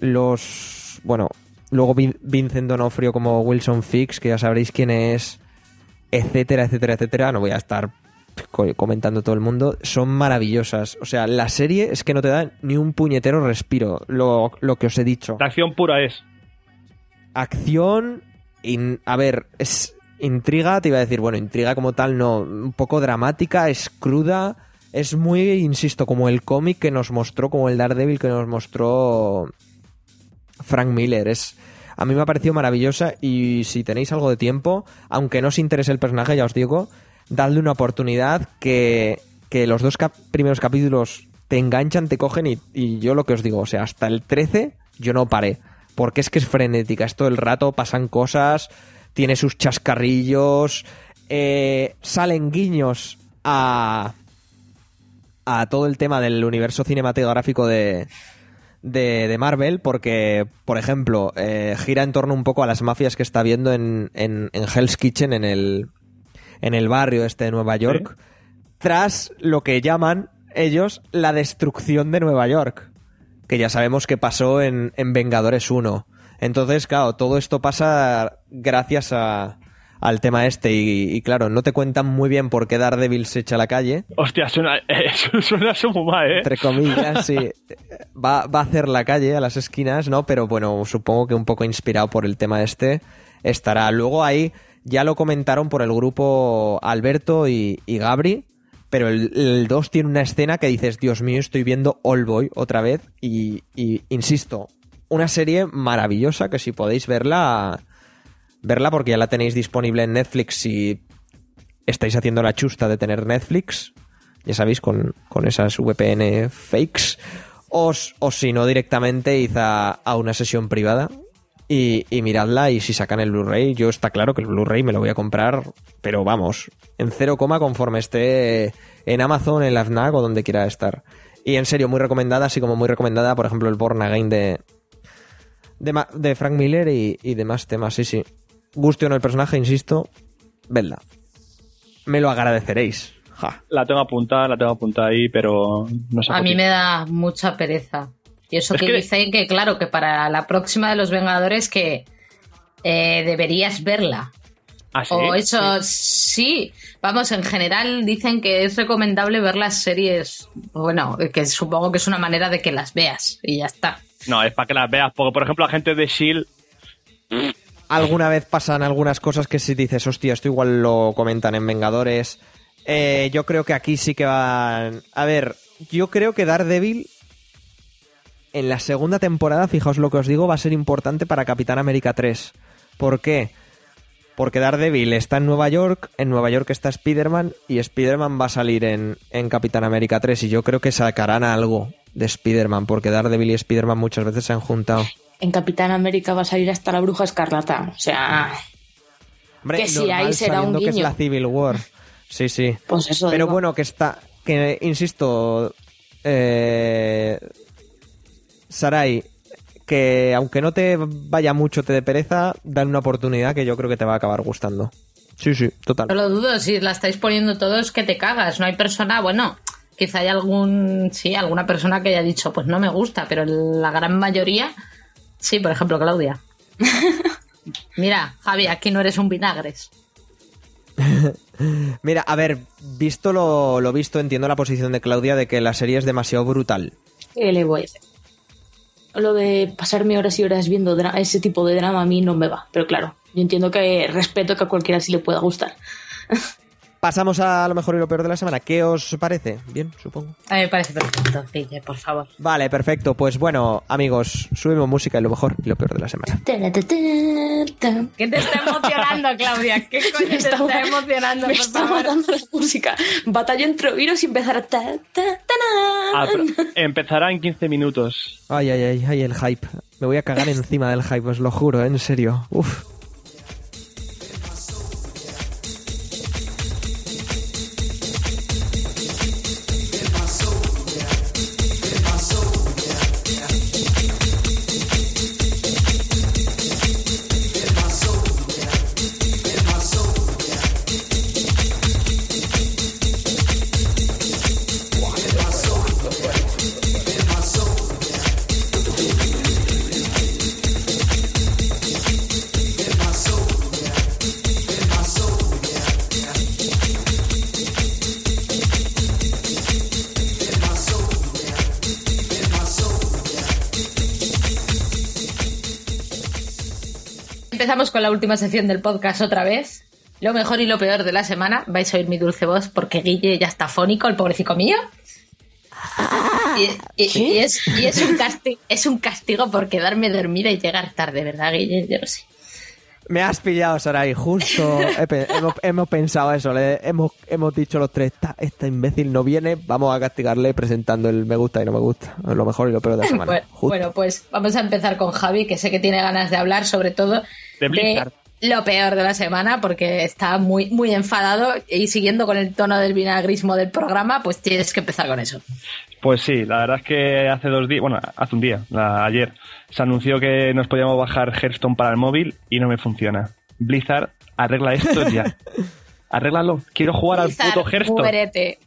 Los. Bueno, luego Vin- Vincent Donofrio como Wilson Fix, que ya sabréis quién es. Etcétera, etcétera, etcétera. No voy a estar co- comentando todo el mundo, son maravillosas. O sea, la serie es que no te da ni un puñetero respiro, lo, lo que os he dicho. La acción pura es. Acción, in- a ver, es intriga, te iba a decir, bueno, intriga como tal no, un poco dramática, es cruda, es muy, insisto, como el cómic que nos mostró, como el Daredevil que nos mostró Frank Miller, es... A mí me ha parecido maravillosa y si tenéis algo de tiempo, aunque no os interese el personaje, ya os digo, dadle una oportunidad que, que los dos primeros capítulos te enganchan, te cogen y, y yo lo que os digo, o sea, hasta el 13 yo no paré, porque es que es frenética, es todo el rato, pasan cosas, tiene sus chascarrillos, eh, salen guiños a, a todo el tema del universo cinematográfico de, de, de Marvel, porque, por ejemplo, eh, gira en torno un poco a las mafias que está viendo en, en, en Hell's Kitchen, en el, en el barrio este de Nueva York, tras lo que llaman ellos la destrucción de Nueva York, que ya sabemos que pasó en, en Vengadores 1. Entonces, claro, todo esto pasa gracias a, al tema este y, y, claro, no te cuentan muy bien por qué Daredevil se echa a la calle, Hostia, suena, eh, suena eso muy mal, ¿eh? entre comillas, sí. Va, va a hacer la calle a las esquinas, ¿no? Pero bueno, supongo que un poco inspirado por el tema este estará. Luego ahí ya lo comentaron por el grupo Alberto y, y Gabri, pero el 2 tiene una escena que dices, Dios mío, estoy viendo All Boy otra vez y, y insisto, una serie maravillosa que si podéis verla, verla porque ya la tenéis disponible en Netflix si estáis haciendo la chusta de tener Netflix, ya sabéis, con, con esas VPN fakes, o, o si no directamente id a, a una sesión privada y, miradla y si sacan el Blu-ray, yo está claro que el Blu-ray me lo voy a comprar, pero vamos, en cero coma conforme esté en Amazon, en la FNAC o donde quiera estar. Y en serio, muy recomendada, así como muy recomendada, por ejemplo, el Born Again de, de, de Frank Miller y, y demás temas, sí, sí. Guste o no el personaje, insisto, vedla. Me lo agradeceréis. Ja. La tengo apuntada, la tengo apuntada ahí, pero no sé. A mí me da mucha pereza. Y eso Es que, que- dicen que, claro, que para la próxima de los Vengadores que eh, deberías verla. ¿Ah, sí? O eso, sí. Vamos, en general dicen que es recomendable ver las series. Bueno, que supongo que es una manera de que las veas y ya está. No, es para que las veas, porque por ejemplo la gente de S.H.I.E.L.D. Alguna vez pasan algunas cosas que si dices, hostia, esto igual lo comentan en Vengadores. Eh, yo creo que aquí sí que van. A ver, yo creo que Daredevil en la segunda temporada, fijaos lo que os digo, va a ser importante para Capitán América 3. ¿Por qué? Porque Daredevil está en Nueva York, en Nueva York está Spider-Man y Spider-Man va a salir en, en Capitán América 3 y yo creo que sacarán algo de Spider-Man porque Daredevil y Spider-Man muchas veces se han juntado. En Capitán América va a salir hasta la bruja escarlata. O sea, Hombre, que si ahí será un sabiendo que es guiño. la Civil War. Sí, sí. Pues eso Pero digo. bueno, que está. Que, insisto. Eh, Sarai, que aunque no te vaya mucho, te de pereza, dan una oportunidad que yo creo que te va a acabar gustando. Sí, sí, total. No lo dudo, si la estáis poniendo todos que te cagas. No hay persona, bueno, quizá hay algún, sí, alguna persona que haya dicho, pues no me gusta, pero la gran mayoría, sí, por ejemplo, Claudia. Mira, Javi, aquí no eres un vinagres. Mira, a ver, visto lo, lo visto, entiendo la posición de Claudia de que la serie es demasiado brutal. ¿Qué le voy a hacer? Lo de pasarme horas y horas viendo ese tipo de drama a mí no me va. Pero claro, yo entiendo que respeto que a cualquiera sí le pueda gustar. Pasamos a lo mejor y lo peor de la semana. ¿Qué os parece? Bien, supongo. A mí me parece perfecto, Guille, por favor. Vale, perfecto. Pues bueno, amigos, subimos música y lo mejor y lo peor de la semana. ¿Qué te está emocionando, Claudia? ¿Qué coño te está- está emocionando, Me por está favor? matando la música. Batalla entre virus y empezar a... Ta, ta, Ah, empezará en 15 minutos. Ay, ay, ay, ay, el hype. Me voy a cagar encima del hype, os lo juro, en serio. Uf. Con la última sección del podcast otra vez. Lo mejor y lo peor de la semana. Vais a oír mi dulce voz porque Guille ya está fónico, el pobrecito mío. Y, y- y es, y es un castigo, es un castigo por quedarme dormida y llegar tarde, ¿verdad, Guille? Yo lo sé. Me has pillado, Sarai, justo. hemos, hemos pensado eso, le hemos, hemos dicho los tres, esta, esta imbécil no viene, vamos a castigarle presentando el me gusta y no me gusta. Lo mejor y lo peor de la semana. Bueno, pues vamos a empezar con Javi, que sé que tiene ganas de hablar sobre todo De Blizzard. lo peor de la semana, porque está muy, muy enfadado y siguiendo con el tono del vinagrismo del programa, pues tienes que empezar con eso. Pues sí, la verdad es que hace dos días, bueno, hace un día, la- ayer, se anunció que nos podíamos bajar Hearthstone para el móvil y no me funciona. Blizzard, arregla esto ya. Arréglalo. Quiero jugar al puto Hearthstone.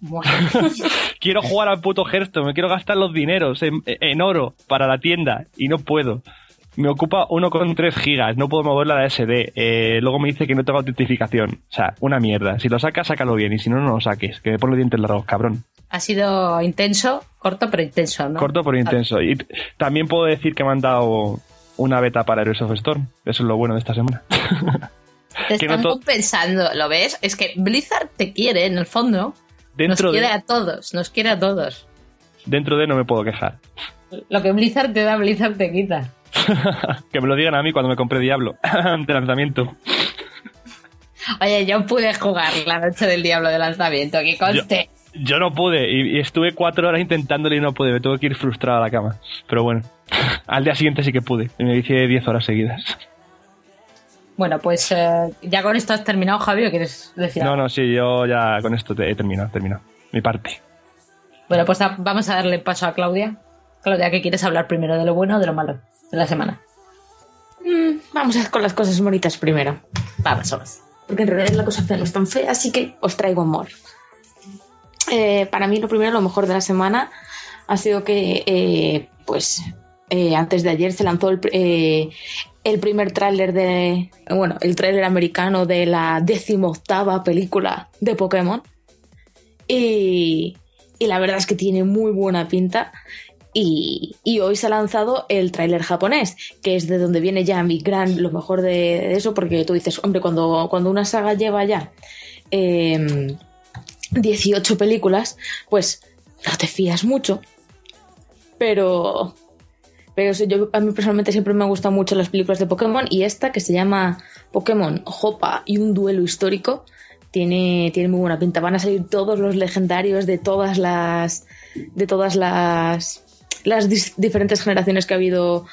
Quiero jugar al puto Hearthstone. Me quiero gastar los dineros en, en oro para la tienda y no puedo. Me ocupa 1,3 gigas, no puedo mover la SD. Eh, luego me dice que no tengo autentificación. O sea, una mierda. Si lo sacas, sácalo bien. Y si no, no lo saques. Que me pone los dientes largos, cabrón. Ha sido intenso, corto pero intenso, ¿no? Corto pero intenso. Y también puedo decir que me han dado una beta para Heroes of Storm. Eso es lo bueno de esta semana. Te que no están to- compensando, ¿lo ves? Es que Blizzard te quiere, en el fondo. Dentro nos quiere de, a todos, nos quiere a todos. dentro de no me puedo quejar. Lo que Blizzard te da, Blizzard te quita. que me lo digan a mí cuando me compré Diablo. de lanzamiento. Oye, yo pude jugar la noche del diablo de lanzamiento, que conste. Yo no pude y, y estuve cuatro horas intentándolo y no pude. Me tuve que ir frustrado a la cama. Pero bueno, al día siguiente sí que pude. Y me hice 10 horas seguidas. Bueno, pues eh, ya con esto has terminado, Javi, ¿o quieres decir No, algo? no, sí, yo ya con esto te- he terminado, he terminado. Mi parte. Bueno, pues vamos a darle paso a Claudia. Claudia, ¿qué quieres hablar primero? ¿De lo bueno o de lo malo de la semana? Mm, vamos a con las cosas bonitas primero. Vamos, vamos. Porque en realidad la cosa fea no es tan fea, así que os traigo amor. Eh, para mí lo primero, lo mejor de la semana ha sido que, eh, pues, eh, antes de ayer se lanzó el primer tráiler de, bueno, el tráiler americano de la decimoctava película de Pokémon. Y, y la verdad es que tiene muy buena pinta. Y, hoy se ha lanzado el tráiler japonés, que es de donde viene ya mi gran, lo mejor de, eso, porque tú dices, hombre, cuando, cuando una saga lleva ya eh, 18 películas, pues no te fías mucho. Pero, pero yo, a mí personalmente siempre me han gustado mucho las películas de Pokémon y esta que se llama Pokémon Jopa y un duelo histórico tiene, tiene muy buena pinta. Van a salir todos los legendarios de todas las de todas las las diferentes generaciones que ha habido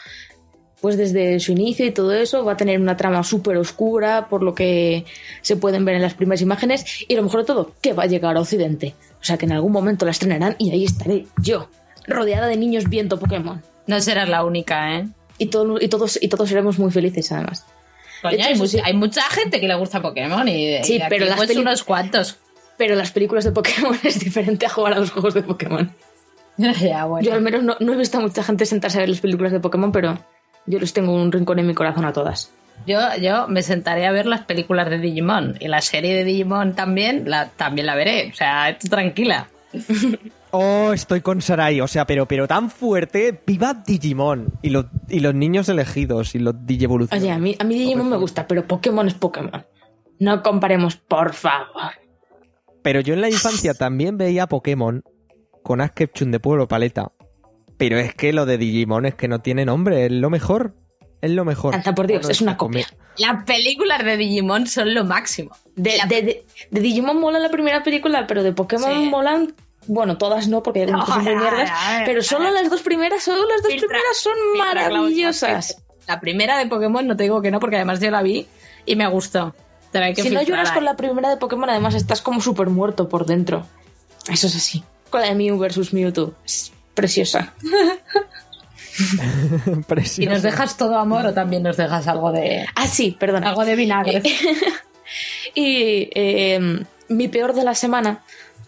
pues desde su inicio y todo eso va a tener una trama súper oscura por lo que se pueden ver en las primeras imágenes y lo mejor de todo, que va a llegar a Occidente. O sea que en algún momento la estrenarán y ahí estaré yo, rodeada de niños viendo Pokémon. No serás la única, ¿eh? Y, todo- y, todos, y todos seremos muy felices además. Coño, hecho, hay, eso mu- sí. hay mucha gente que le gusta Pokémon y, Sí, y pero las pues, unos cuantos. Pero las películas de Pokémon es diferente a jugar a los juegos de Pokémon. ya, bueno. Yo al menos no, no he visto a mucha gente sentarse a ver las películas de Pokémon, pero yo les tengo un rincón en mi corazón a todas. Yo, yo me sentaré a ver las películas de Digimon y la serie de Digimon también la, también la veré. O sea, tranquila. Oh, estoy con Sarai, o sea, pero, pero tan fuerte. ¡Viva Digimon! Y los, y los niños elegidos y los Digievoluciones. Oye, a mí, a mí Digimon me gusta, pero Pokémon es Pokémon. No comparemos, por favor. Pero yo en la infancia también veía Pokémon con Ash Ketchum de Pueblo Paleta. Pero es que lo de Digimon es que no tiene nombre, es lo mejor. Es lo mejor. Santa por Dios, Bueno, es una copia. Las películas de Digimon son lo máximo. De, de, de- de Digimon mola la primera película, pero de Pokémon Sí. molan. Bueno, todas no, porque que son muy No, mierdas. Pero solo las dos primeras, solo las dos Filtra, primeras son filtra, maravillosas. La primera de Pokémon no te digo que no, porque además yo la vi y me gustó. Pero hay que Si no lloras con la primera de Pokémon, además estás como súper muerto por dentro. Eso es así. Con la de Mew versus Mewtwo. Es preciosa. ¿Y Precioso. nos dejas todo amor o también nos dejas algo de Ah, sí, perdona. algo de vinagre? Y eh, mi peor de la semana,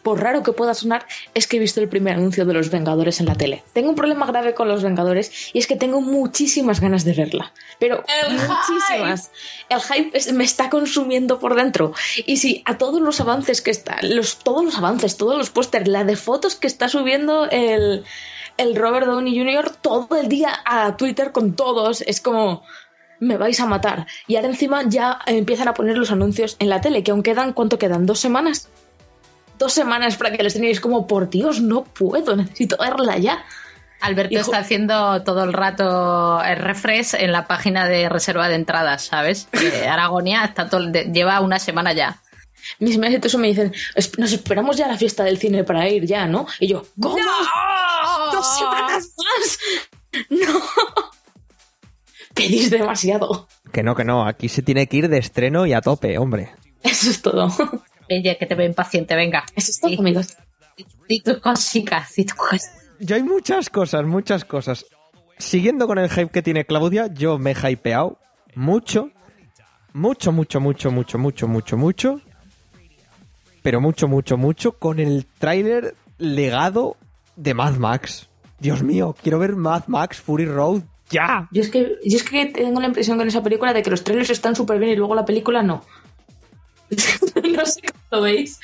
por raro que pueda sonar, es que he visto el primer anuncio de los Vengadores en la tele. Tengo un problema grave con los Vengadores y es que tengo muchísimas ganas de verla. Pero El muchísimas. El hype es- me está consumiendo por dentro. Y si a todos los avances que está, los, todos los avances, todos los pósters, la de fotos que está subiendo el, el Robert Downey Jr. todo el día a Twitter con todos, es como me vais a matar. Y ahora encima ya empiezan a poner los anuncios en la tele, que aún quedan, ¿cuánto quedan? ¿Dos semanas? Dos semanas para que los tenéis como, por Dios, no puedo, necesito verla ya. Alberto Hijo- está haciendo todo el rato el refresh en la página de reserva de entradas, ¿sabes? Que Aragonia está todo, de- lleva una semana ya. Mis meses eso me dicen, "Es- nos esperamos ya a la fiesta del cine para ir ya, ¿no? Y yo, ¿cómo? ¡Dos semanas más! ¡No! Pedís demasiado. Que no, que no. Aquí se tiene que ir de estreno y a tope, hombre. Eso es todo. Ella, que te ve impaciente, venga. Eso es todo, Sí. amigos. Y tus cositas, y tus cosas. Yo hay muchas cosas, muchas cosas. Siguiendo con el hype que tiene Claudia, yo me he hypeado mucho. Mucho, mucho, mucho, mucho, mucho, mucho, mucho. Pero mucho, mucho, mucho con el tráiler legado de Mad Max. Dios mío, quiero ver Mad Max Fury Road ya. Yo es, que, yo es que tengo la impresión con esa película de que los trailers están súper bien y luego la película no. no sé cómo lo veis.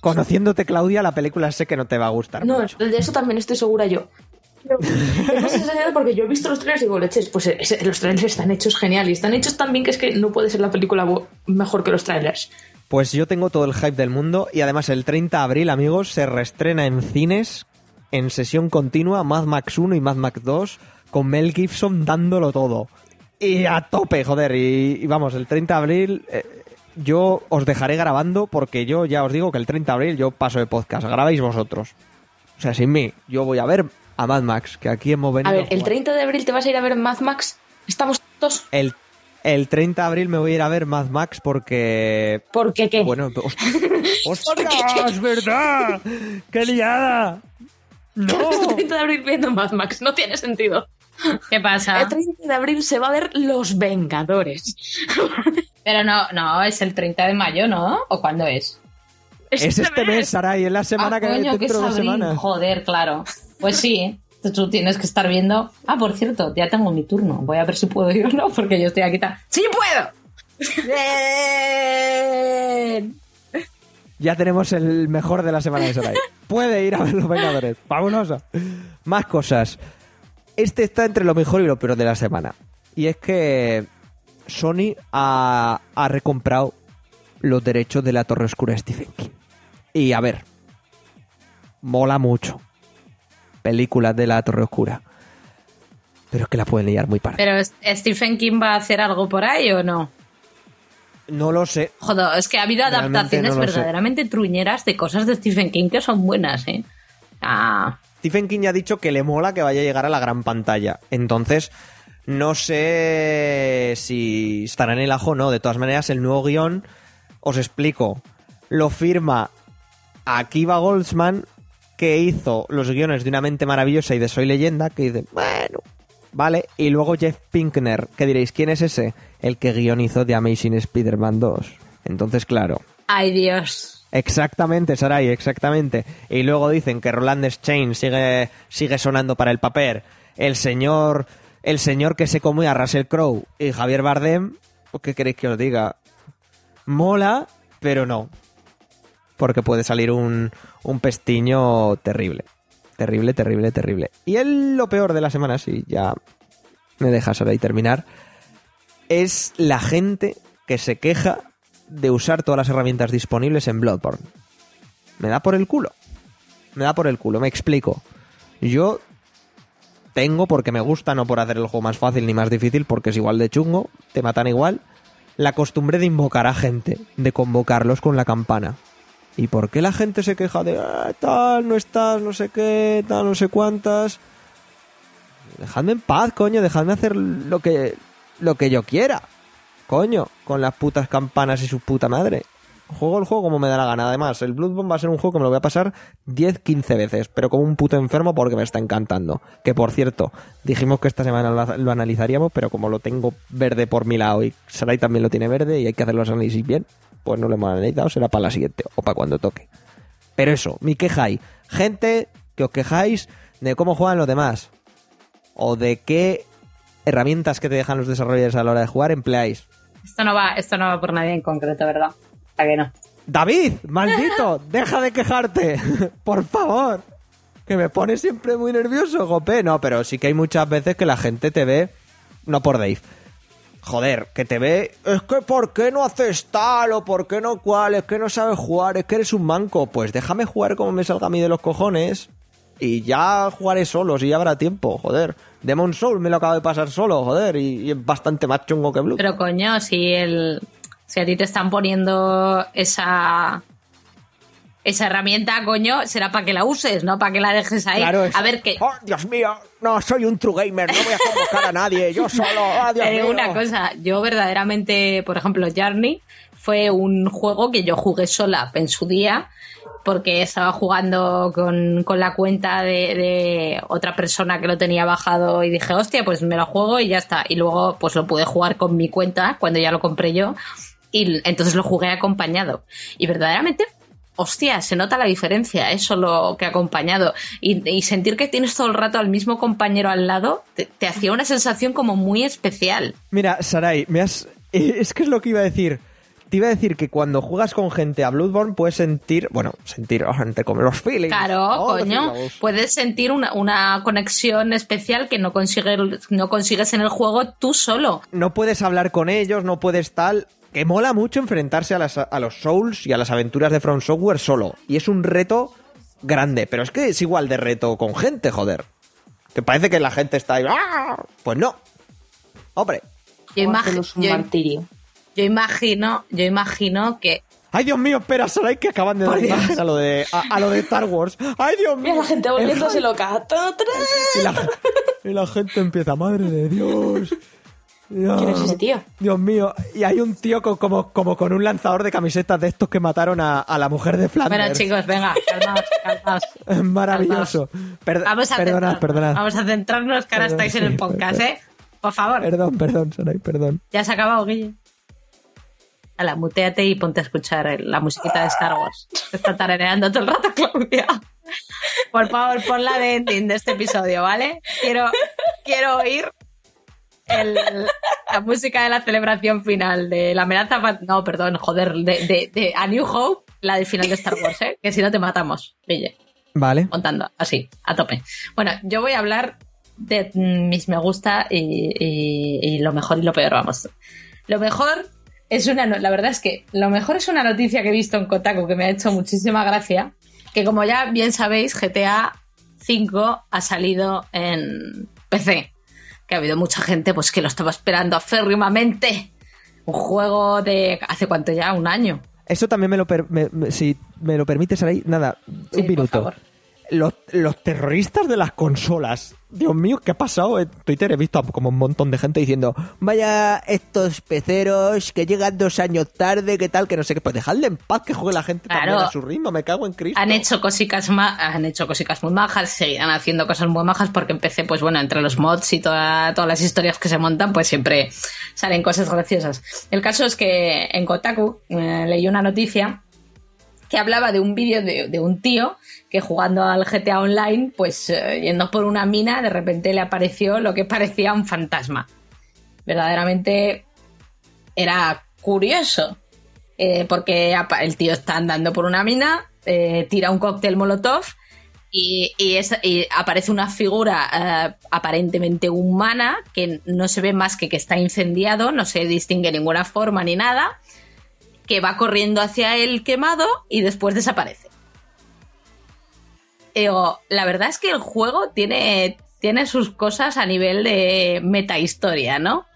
Conociéndote, Claudia, la película sé que no te va a gustar No, mucho. de eso también estoy segura yo. Pero porque yo he visto los trailers y digo, leches, pues ese- los trailers están hechos genial y están hechos tan bien que es que no puede ser la película mejor que los trailers. Pues yo tengo todo el hype del mundo y además el 30 de abril, amigos, se reestrena en cines en sesión continua Mad Max 1 y Mad Max 2 con Mel Gibson dándolo todo. Y a tope, joder. Y, y vamos, el 30 de abril eh, yo os dejaré grabando porque yo ya os digo que el 30 de abril yo paso de podcast. Grabáis vosotros. O sea, sin mí. Yo voy a ver a Mad Max, que aquí hemos venido A ver, el jugar. 30 de abril te vas a ir a ver Mad Max. ¿Estamos todos? El, el 30 de abril me voy a ir a ver Mad Max porque ¿Por qué qué? Bueno, host- ¡Ostras! ¡Es verdad! ¡Qué liada! El ¡No! 30 de abril viendo Mad Max, no tiene sentido. ¿Qué pasa? El 30 de abril se va a ver Los Vengadores. Pero no, no, es el 30 de mayo, ¿no? ¿O cuándo es? Es este mes, Saray, es la semana ah, que coño, que dentro de abril. semanas. Joder, claro. Pues sí, tú tienes que estar viendo. Ah, por cierto, ya tengo mi turno. Voy a ver si puedo ir o no, porque yo estoy aquí. ta- ¡Sí puedo! ¡Bien! Ya tenemos el mejor de la semana de Saray. Puede ir a ver los Vengadores. ¡Fabuloso! Más cosas. Este está entre lo mejor y lo peor de la semana. Y es que Sony ha, ha recomprado los derechos de la Torre Oscura de Stephen King. Y a ver, mola mucho. Películas de la Torre Oscura. Pero es que la pueden liar muy parda. ¿Pero Stephen King va a hacer algo por ahí o no? No lo sé. Joder, es que ha habido Realmente adaptaciones no lo sé. verdaderamente truñeras de cosas de Stephen King que son buenas, ¿eh? Ah, Stephen King ya ha dicho que le mola que vaya a llegar a la gran pantalla. Entonces, No sé si estará en el ajo o no. De todas maneras, el nuevo guion, os explico, lo firma Akiva Goldsman, que hizo los guiones de Una mente maravillosa y de Soy leyenda, que dice, bueno, vale. Y luego Jeff Pinkner, que diréis, ¿quién es ese? El que guionizó The Amazing Spider-Man 2. Entonces, claro, Ay, Dios. Exactamente, Sarai, exactamente. Y luego dicen que Roland Chain sigue, sigue sonando para el papel. El señor, el señor que se come a Russell Crowe y Javier Bardem, ¿qué queréis que os diga? Mola, pero no. Porque puede salir un, un pestiño terrible. Terrible, terrible, terrible. Y el, lo peor de la semana, si ya me dejas Sarai terminar, es la gente que se queja de usar todas las herramientas disponibles en Bloodborne. Me da por el culo. Me da por el culo, me explico. Yo tengo, porque me gusta, no por hacer el juego más fácil ni más difícil, porque es igual de chungo, te matan igual, la costumbre de invocar a gente, de convocarlos con la campana. ¿Y por qué la gente se queja de "Ah, tal, no estás, no sé qué, tal, no sé cuántas? Dejadme en paz, coño, dejadme hacer lo que, lo que yo quiera. Coño, con las putas campanas y su puta madre. Juego el juego como me da la gana. Además, el Bloodborne va a ser un juego que me lo voy a pasar 10-15 veces, pero como un puto enfermo porque me está encantando. Que por cierto, dijimos que esta semana lo, analizaríamos, pero como lo tengo verde por mi lado y Sarai también lo tiene verde y hay que hacer los análisis bien, pues no lo hemos analizado, será para la siguiente o para cuando toque. Pero eso, mi queja hay. Gente que os quejáis de cómo juegan los demás. O de qué herramientas que te dejan los desarrolladores a la hora de jugar empleáis. Esto no va, esto no va por nadie en concreto, ¿verdad? ¿A que no? David, maldito, deja de quejarte, por favor. Que me pone siempre muy nervioso, Gope. No, pero sí que hay muchas veces que la gente te ve, no por Dave. Joder, que te ve, es que ¿por qué no haces tal o por qué no cual? Es que no sabes jugar, es que eres un manco. Pues déjame jugar como me salga a mí de los cojones y ya jugaré solo, si ya habrá tiempo, joder. Demon Soul me lo acabo de pasar solo, joder, y, y es bastante más chungo que Blue. Pero coño, si el si a ti te están poniendo esa esa herramienta, coño, será para que la uses, no para que la dejes ahí. Claro, es- a ver que Oh, Dios mío, no soy un true gamer, no voy a convocar a nadie, yo solo. Oh, Dios digo mío. una cosa, yo verdaderamente, por ejemplo, Journey fue un juego que yo jugué sola en su día porque estaba jugando con, con la cuenta de, otra persona que lo tenía bajado y dije, hostia, pues me lo juego y ya está. Y luego pues lo pude jugar con mi cuenta cuando ya lo compré yo y entonces lo jugué acompañado. Y verdaderamente hostia, se nota la diferencia, ¿eh? solo que acompañado. Y, sentir que tienes todo el rato al mismo compañero al lado, te, hacía una sensación como muy especial. Mira, Sarai, me has... Es que es lo que iba a decir. Te iba a decir que cuando juegas con gente a Bloodborne puedes sentir, bueno, sentir, oh, entre como los feelings. Claro, Oh, coño, puedes sentir una, una conexión especial que no consigues, no consigues en el juego tú solo. No puedes hablar con ellos, no puedes tal... Que mola mucho enfrentarse a, las- a los Souls y a las aventuras de From Software solo. Y es un reto grande, pero es que es igual de reto con gente, joder. Que parece que la gente está ahí... ¡ah! Pues no. Hombre, Yo, un yo- martirio. Yo imagino, yo imagino que Ay, Dios mío, espera, Sarai, que acaban de dar imagen a lo de, a, a lo de Star Wars. Ay, Dios mío. Mira la gente volviéndose loca. Y la, y la gente empieza, madre de Dios. ¿Quién es ese tío? Dios mío. Y hay un tío con- como, como con un lanzador de camisetas de estos que mataron a, a la mujer de Flanders. Bueno, chicos, venga, calmaos, calmaos. Es maravilloso. Per- Vamos a perdonad. Vamos a centrarnos que ahora Perdón, estáis en el podcast, perdón. ¿eh? Por favor, Perdón, perdón, Sarai, perdón. ya se ha acabado, Guille. Hala, muteate y ponte a escuchar la musiquita de Star Wars. Te está tarareando todo el rato, Claudia. Por favor, pon la de ending de este episodio, ¿vale? Quiero, quiero oír el- la música de la celebración final de la amenaza. No, perdón, joder, de, de, de A New Hope, la del final de Star Wars, ¿eh? Que si no te matamos, Guille. Vale. montando, así, a tope. Bueno, yo voy a hablar de mis me gusta y, y- y lo mejor y lo peor, vamos. Lo mejor es una, la verdad es que lo mejor es una noticia que he visto en Kotaku que me ha hecho muchísima gracia, que como ya bien sabéis, GTA 5 ha salido en PC, que ha habido mucha gente pues que lo estaba esperando aférrimamente. Un juego de hace cuánto ya, un año. Eso también me lo per- me- me- si me lo permites, Sarai, nada, Sí, un minuto. por favor. Los, los terroristas de las consolas. Dios mío, ¿qué ha pasado? En Twitter he visto como un montón de gente diciendo, vaya estos peceros que llegan dos años tarde, qué tal, que no sé qué. Pues dejadle en paz que juegue la gente Claro. también a su ritmo, me cago en Cristo. Han hecho cositas ma- han hecho cositas muy majas, seguirán haciendo cosas muy majas porque empecé, pues bueno, entre los mods y toda- todas las historias que se montan, pues siempre salen cosas graciosas. El caso es que en Kotaku eh, leí una noticia que hablaba de un vídeo de, un tío que jugando al GTA Online, pues eh, yendo por una mina, de repente le apareció lo que parecía un fantasma. Verdaderamente era curioso, eh, porque el tío está andando por una mina, eh, tira un cóctel molotov y, aparece una figura aparentemente humana que no se ve más que que está incendiado, no se distingue ninguna forma ni nada, que va corriendo hacia él quemado y después desaparece. Digo, la verdad es que el juego tiene, tiene sus cosas a nivel de metahistoria, ¿no?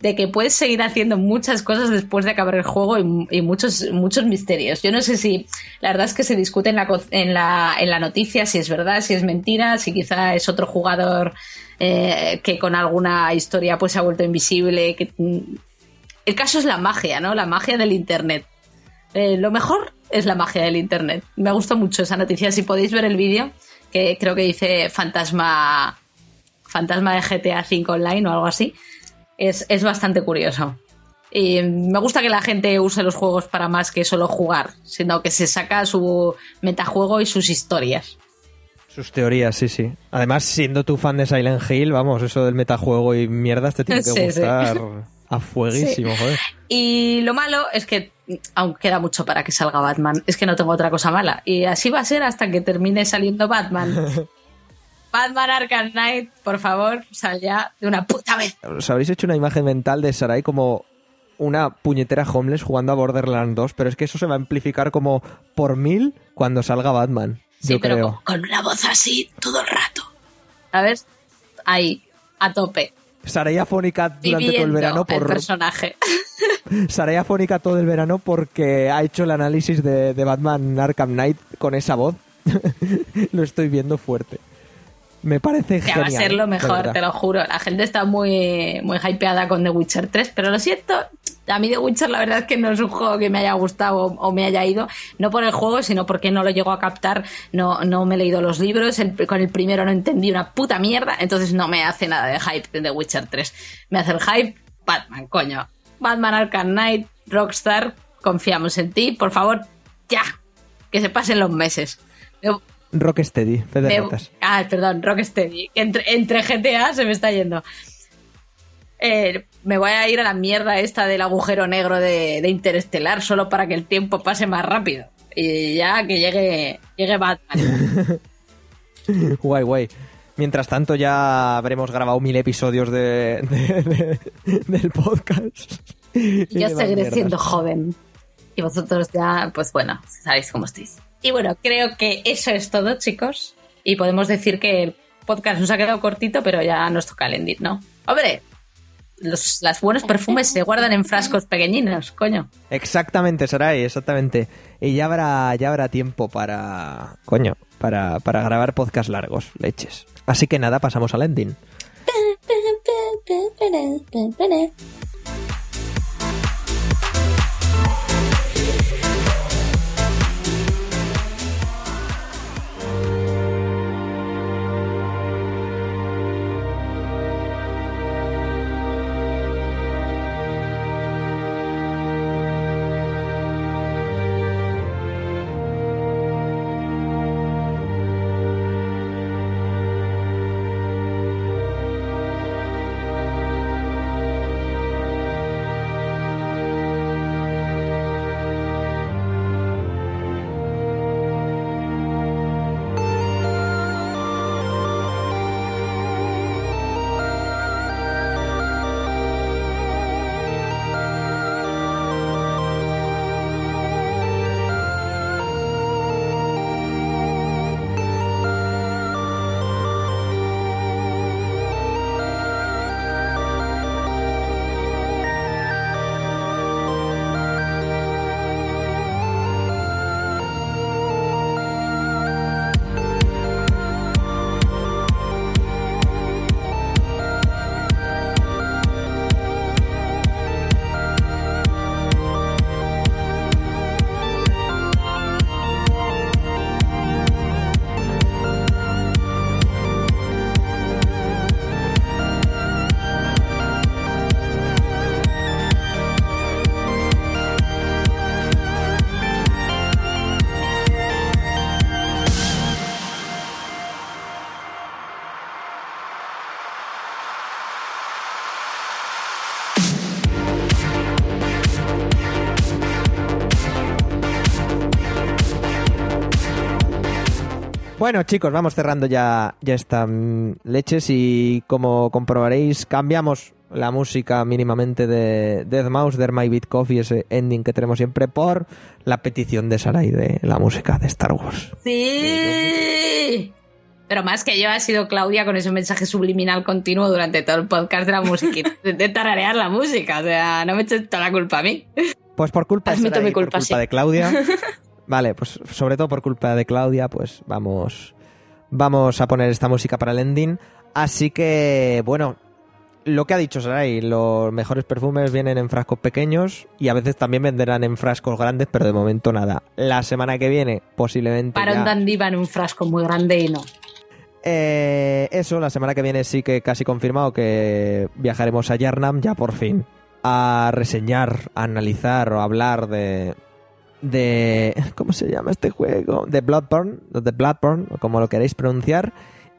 de que puedes seguir haciendo muchas cosas después de acabar el juego y, muchos, muchos misterios. Yo no sé si, la verdad es que se discute en la, en la, en la noticia si es verdad, si es mentira, si quizá es otro jugador eh, que con alguna historia pues se ha vuelto invisible. Que, el caso es la magia, ¿no? La magia del Internet. Eh, lo mejor es la magia del Internet. Me gusta mucho esa noticia. Si podéis ver el vídeo, que creo que dice Fantasma, Fantasma de GTA V Online o algo así es, es bastante curioso. Y me gusta que la gente use los juegos para más que solo jugar, sino que se saca su metajuego y sus historias. Sus teorías, sí, sí. Además, siendo tú fan de Silent Hill, vamos, eso del metajuego y mierdas te tiene que Sí, sí. A fueguísimo, joder. Y lo malo es que aún queda mucho para que salga Batman. Es que no tengo otra cosa mala. Y así va a ser hasta que termine saliendo Batman. Batman Arkham Knight, por favor, sal ya de una puta vez. Os habréis hecho una imagen mental de Sarai como una puñetera homeless jugando a Borderlands 2, pero es que eso se va a amplificar como por mil cuando salga Batman. Sí, yo pero creo. con, con una voz así todo el rato. ¿Sabes? Ahí, a tope. Sarai afónica durante todo el verano el por personaje. Sarai afónica todo el verano porque ha hecho el análisis de, de Batman Arkham Knight con esa voz. lo estoy viendo fuerte. Me parece Que genial. va a ser lo mejor, te lo juro. La gente está muy, muy hypeada con The Witcher 3, pero lo siento, a mí The Witcher la verdad es que no es un juego que me haya gustado o, o me haya ido, no por el juego, sino porque no lo llego a captar, no, no me he leído los libros, el- con el primero no entendí una puta mierda, entonces no me hace nada de hype de The Witcher 3. Me hace el hype Batman, coño. Batman Arkham Knight, Rockstar, confiamos en ti, por favor, ya, que se pasen los meses. Rocksteady, fe de me- ratas. ah, perdón, Rocksteady. Entre, entre GTA se me está yendo. Eh, me voy a ir a la mierda esta del agujero negro de, de Interestelar solo para que el tiempo pase más rápido. Y ya que llegue, llegue Batman. Guay, guay. Mientras tanto ya habremos grabado mil episodios de, de- de- del podcast. Yo seguiré siendo joven. Y vosotros ya, pues bueno, sabéis cómo estáis. Y bueno, creo que eso es todo, chicos. Y podemos decir que el podcast nos ha quedado cortito, pero ya nos toca el ending, ¿no? Hombre, los, las buenos perfumes se guardan en frascos pequeñinos, coño. Exactamente, Sarai, exactamente. Y ya habrá, ya habrá tiempo para. Coño, para, para grabar podcast largos, leches. Así que nada, pasamos al ending. Bueno, chicos, vamos cerrando ya, ya esta mm, leches y como comprobaréis, cambiamos la música mínimamente de Death Mouse, There My Beat Coffee, ese ending que tenemos siempre, por la petición de Sarai de la música de Star Wars. Sí. Pero más que yo ha sido Claudia con ese mensaje subliminal continuo durante todo el podcast de la música. De tararear la música. O sea, no me eches toda la culpa a mí. Pues por culpa, Sarai por culpa, culpa sí. de Claudia. Vale, pues sobre todo por culpa de Claudia, pues vamos, vamos a poner esta música para el ending. Así que, bueno, lo que ha dicho Sarai, los mejores perfumes vienen en frascos pequeños y a veces también venderán en frascos grandes, pero de momento nada. La semana que viene, posiblemente. Para ya- un dandy va en un frasco muy grande y no. Eh, eso, la semana que viene sí que casi confirmado que viajaremos a Yarnam ya por fin a reseñar, a analizar o a hablar de de ¿cómo se llama este juego? De Bloodborne, de Bloodborne, o como lo queréis pronunciar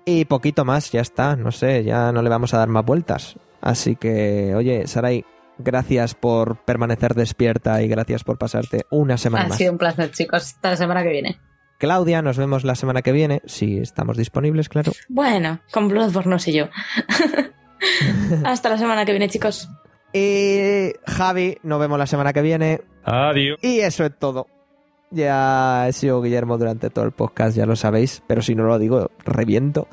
y poquito más, ya está, no sé, ya no le vamos a dar más vueltas. Así que, oye, Sarai, gracias por permanecer despierta y gracias por pasarte una semana Ha más. sido un placer, chicos. Hasta la semana que viene. Claudia, nos vemos la semana que viene, si estamos disponibles, claro. Bueno, con Bloodborne no sé yo. Hasta la semana que viene, chicos. Y Javi, nos vemos la semana que viene. Adiós. Y eso es todo. Ya he sido Guillermo durante todo el podcast, ya lo sabéis, pero si no lo digo, reviento.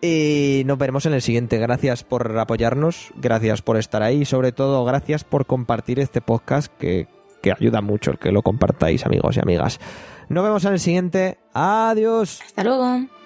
Y nos veremos en el siguiente. Gracias por apoyarnos, gracias por estar ahí y sobre todo gracias por compartir este podcast que, que ayuda mucho el que lo compartáis amigos y amigas. Nos vemos en el siguiente. Adiós. Hasta luego.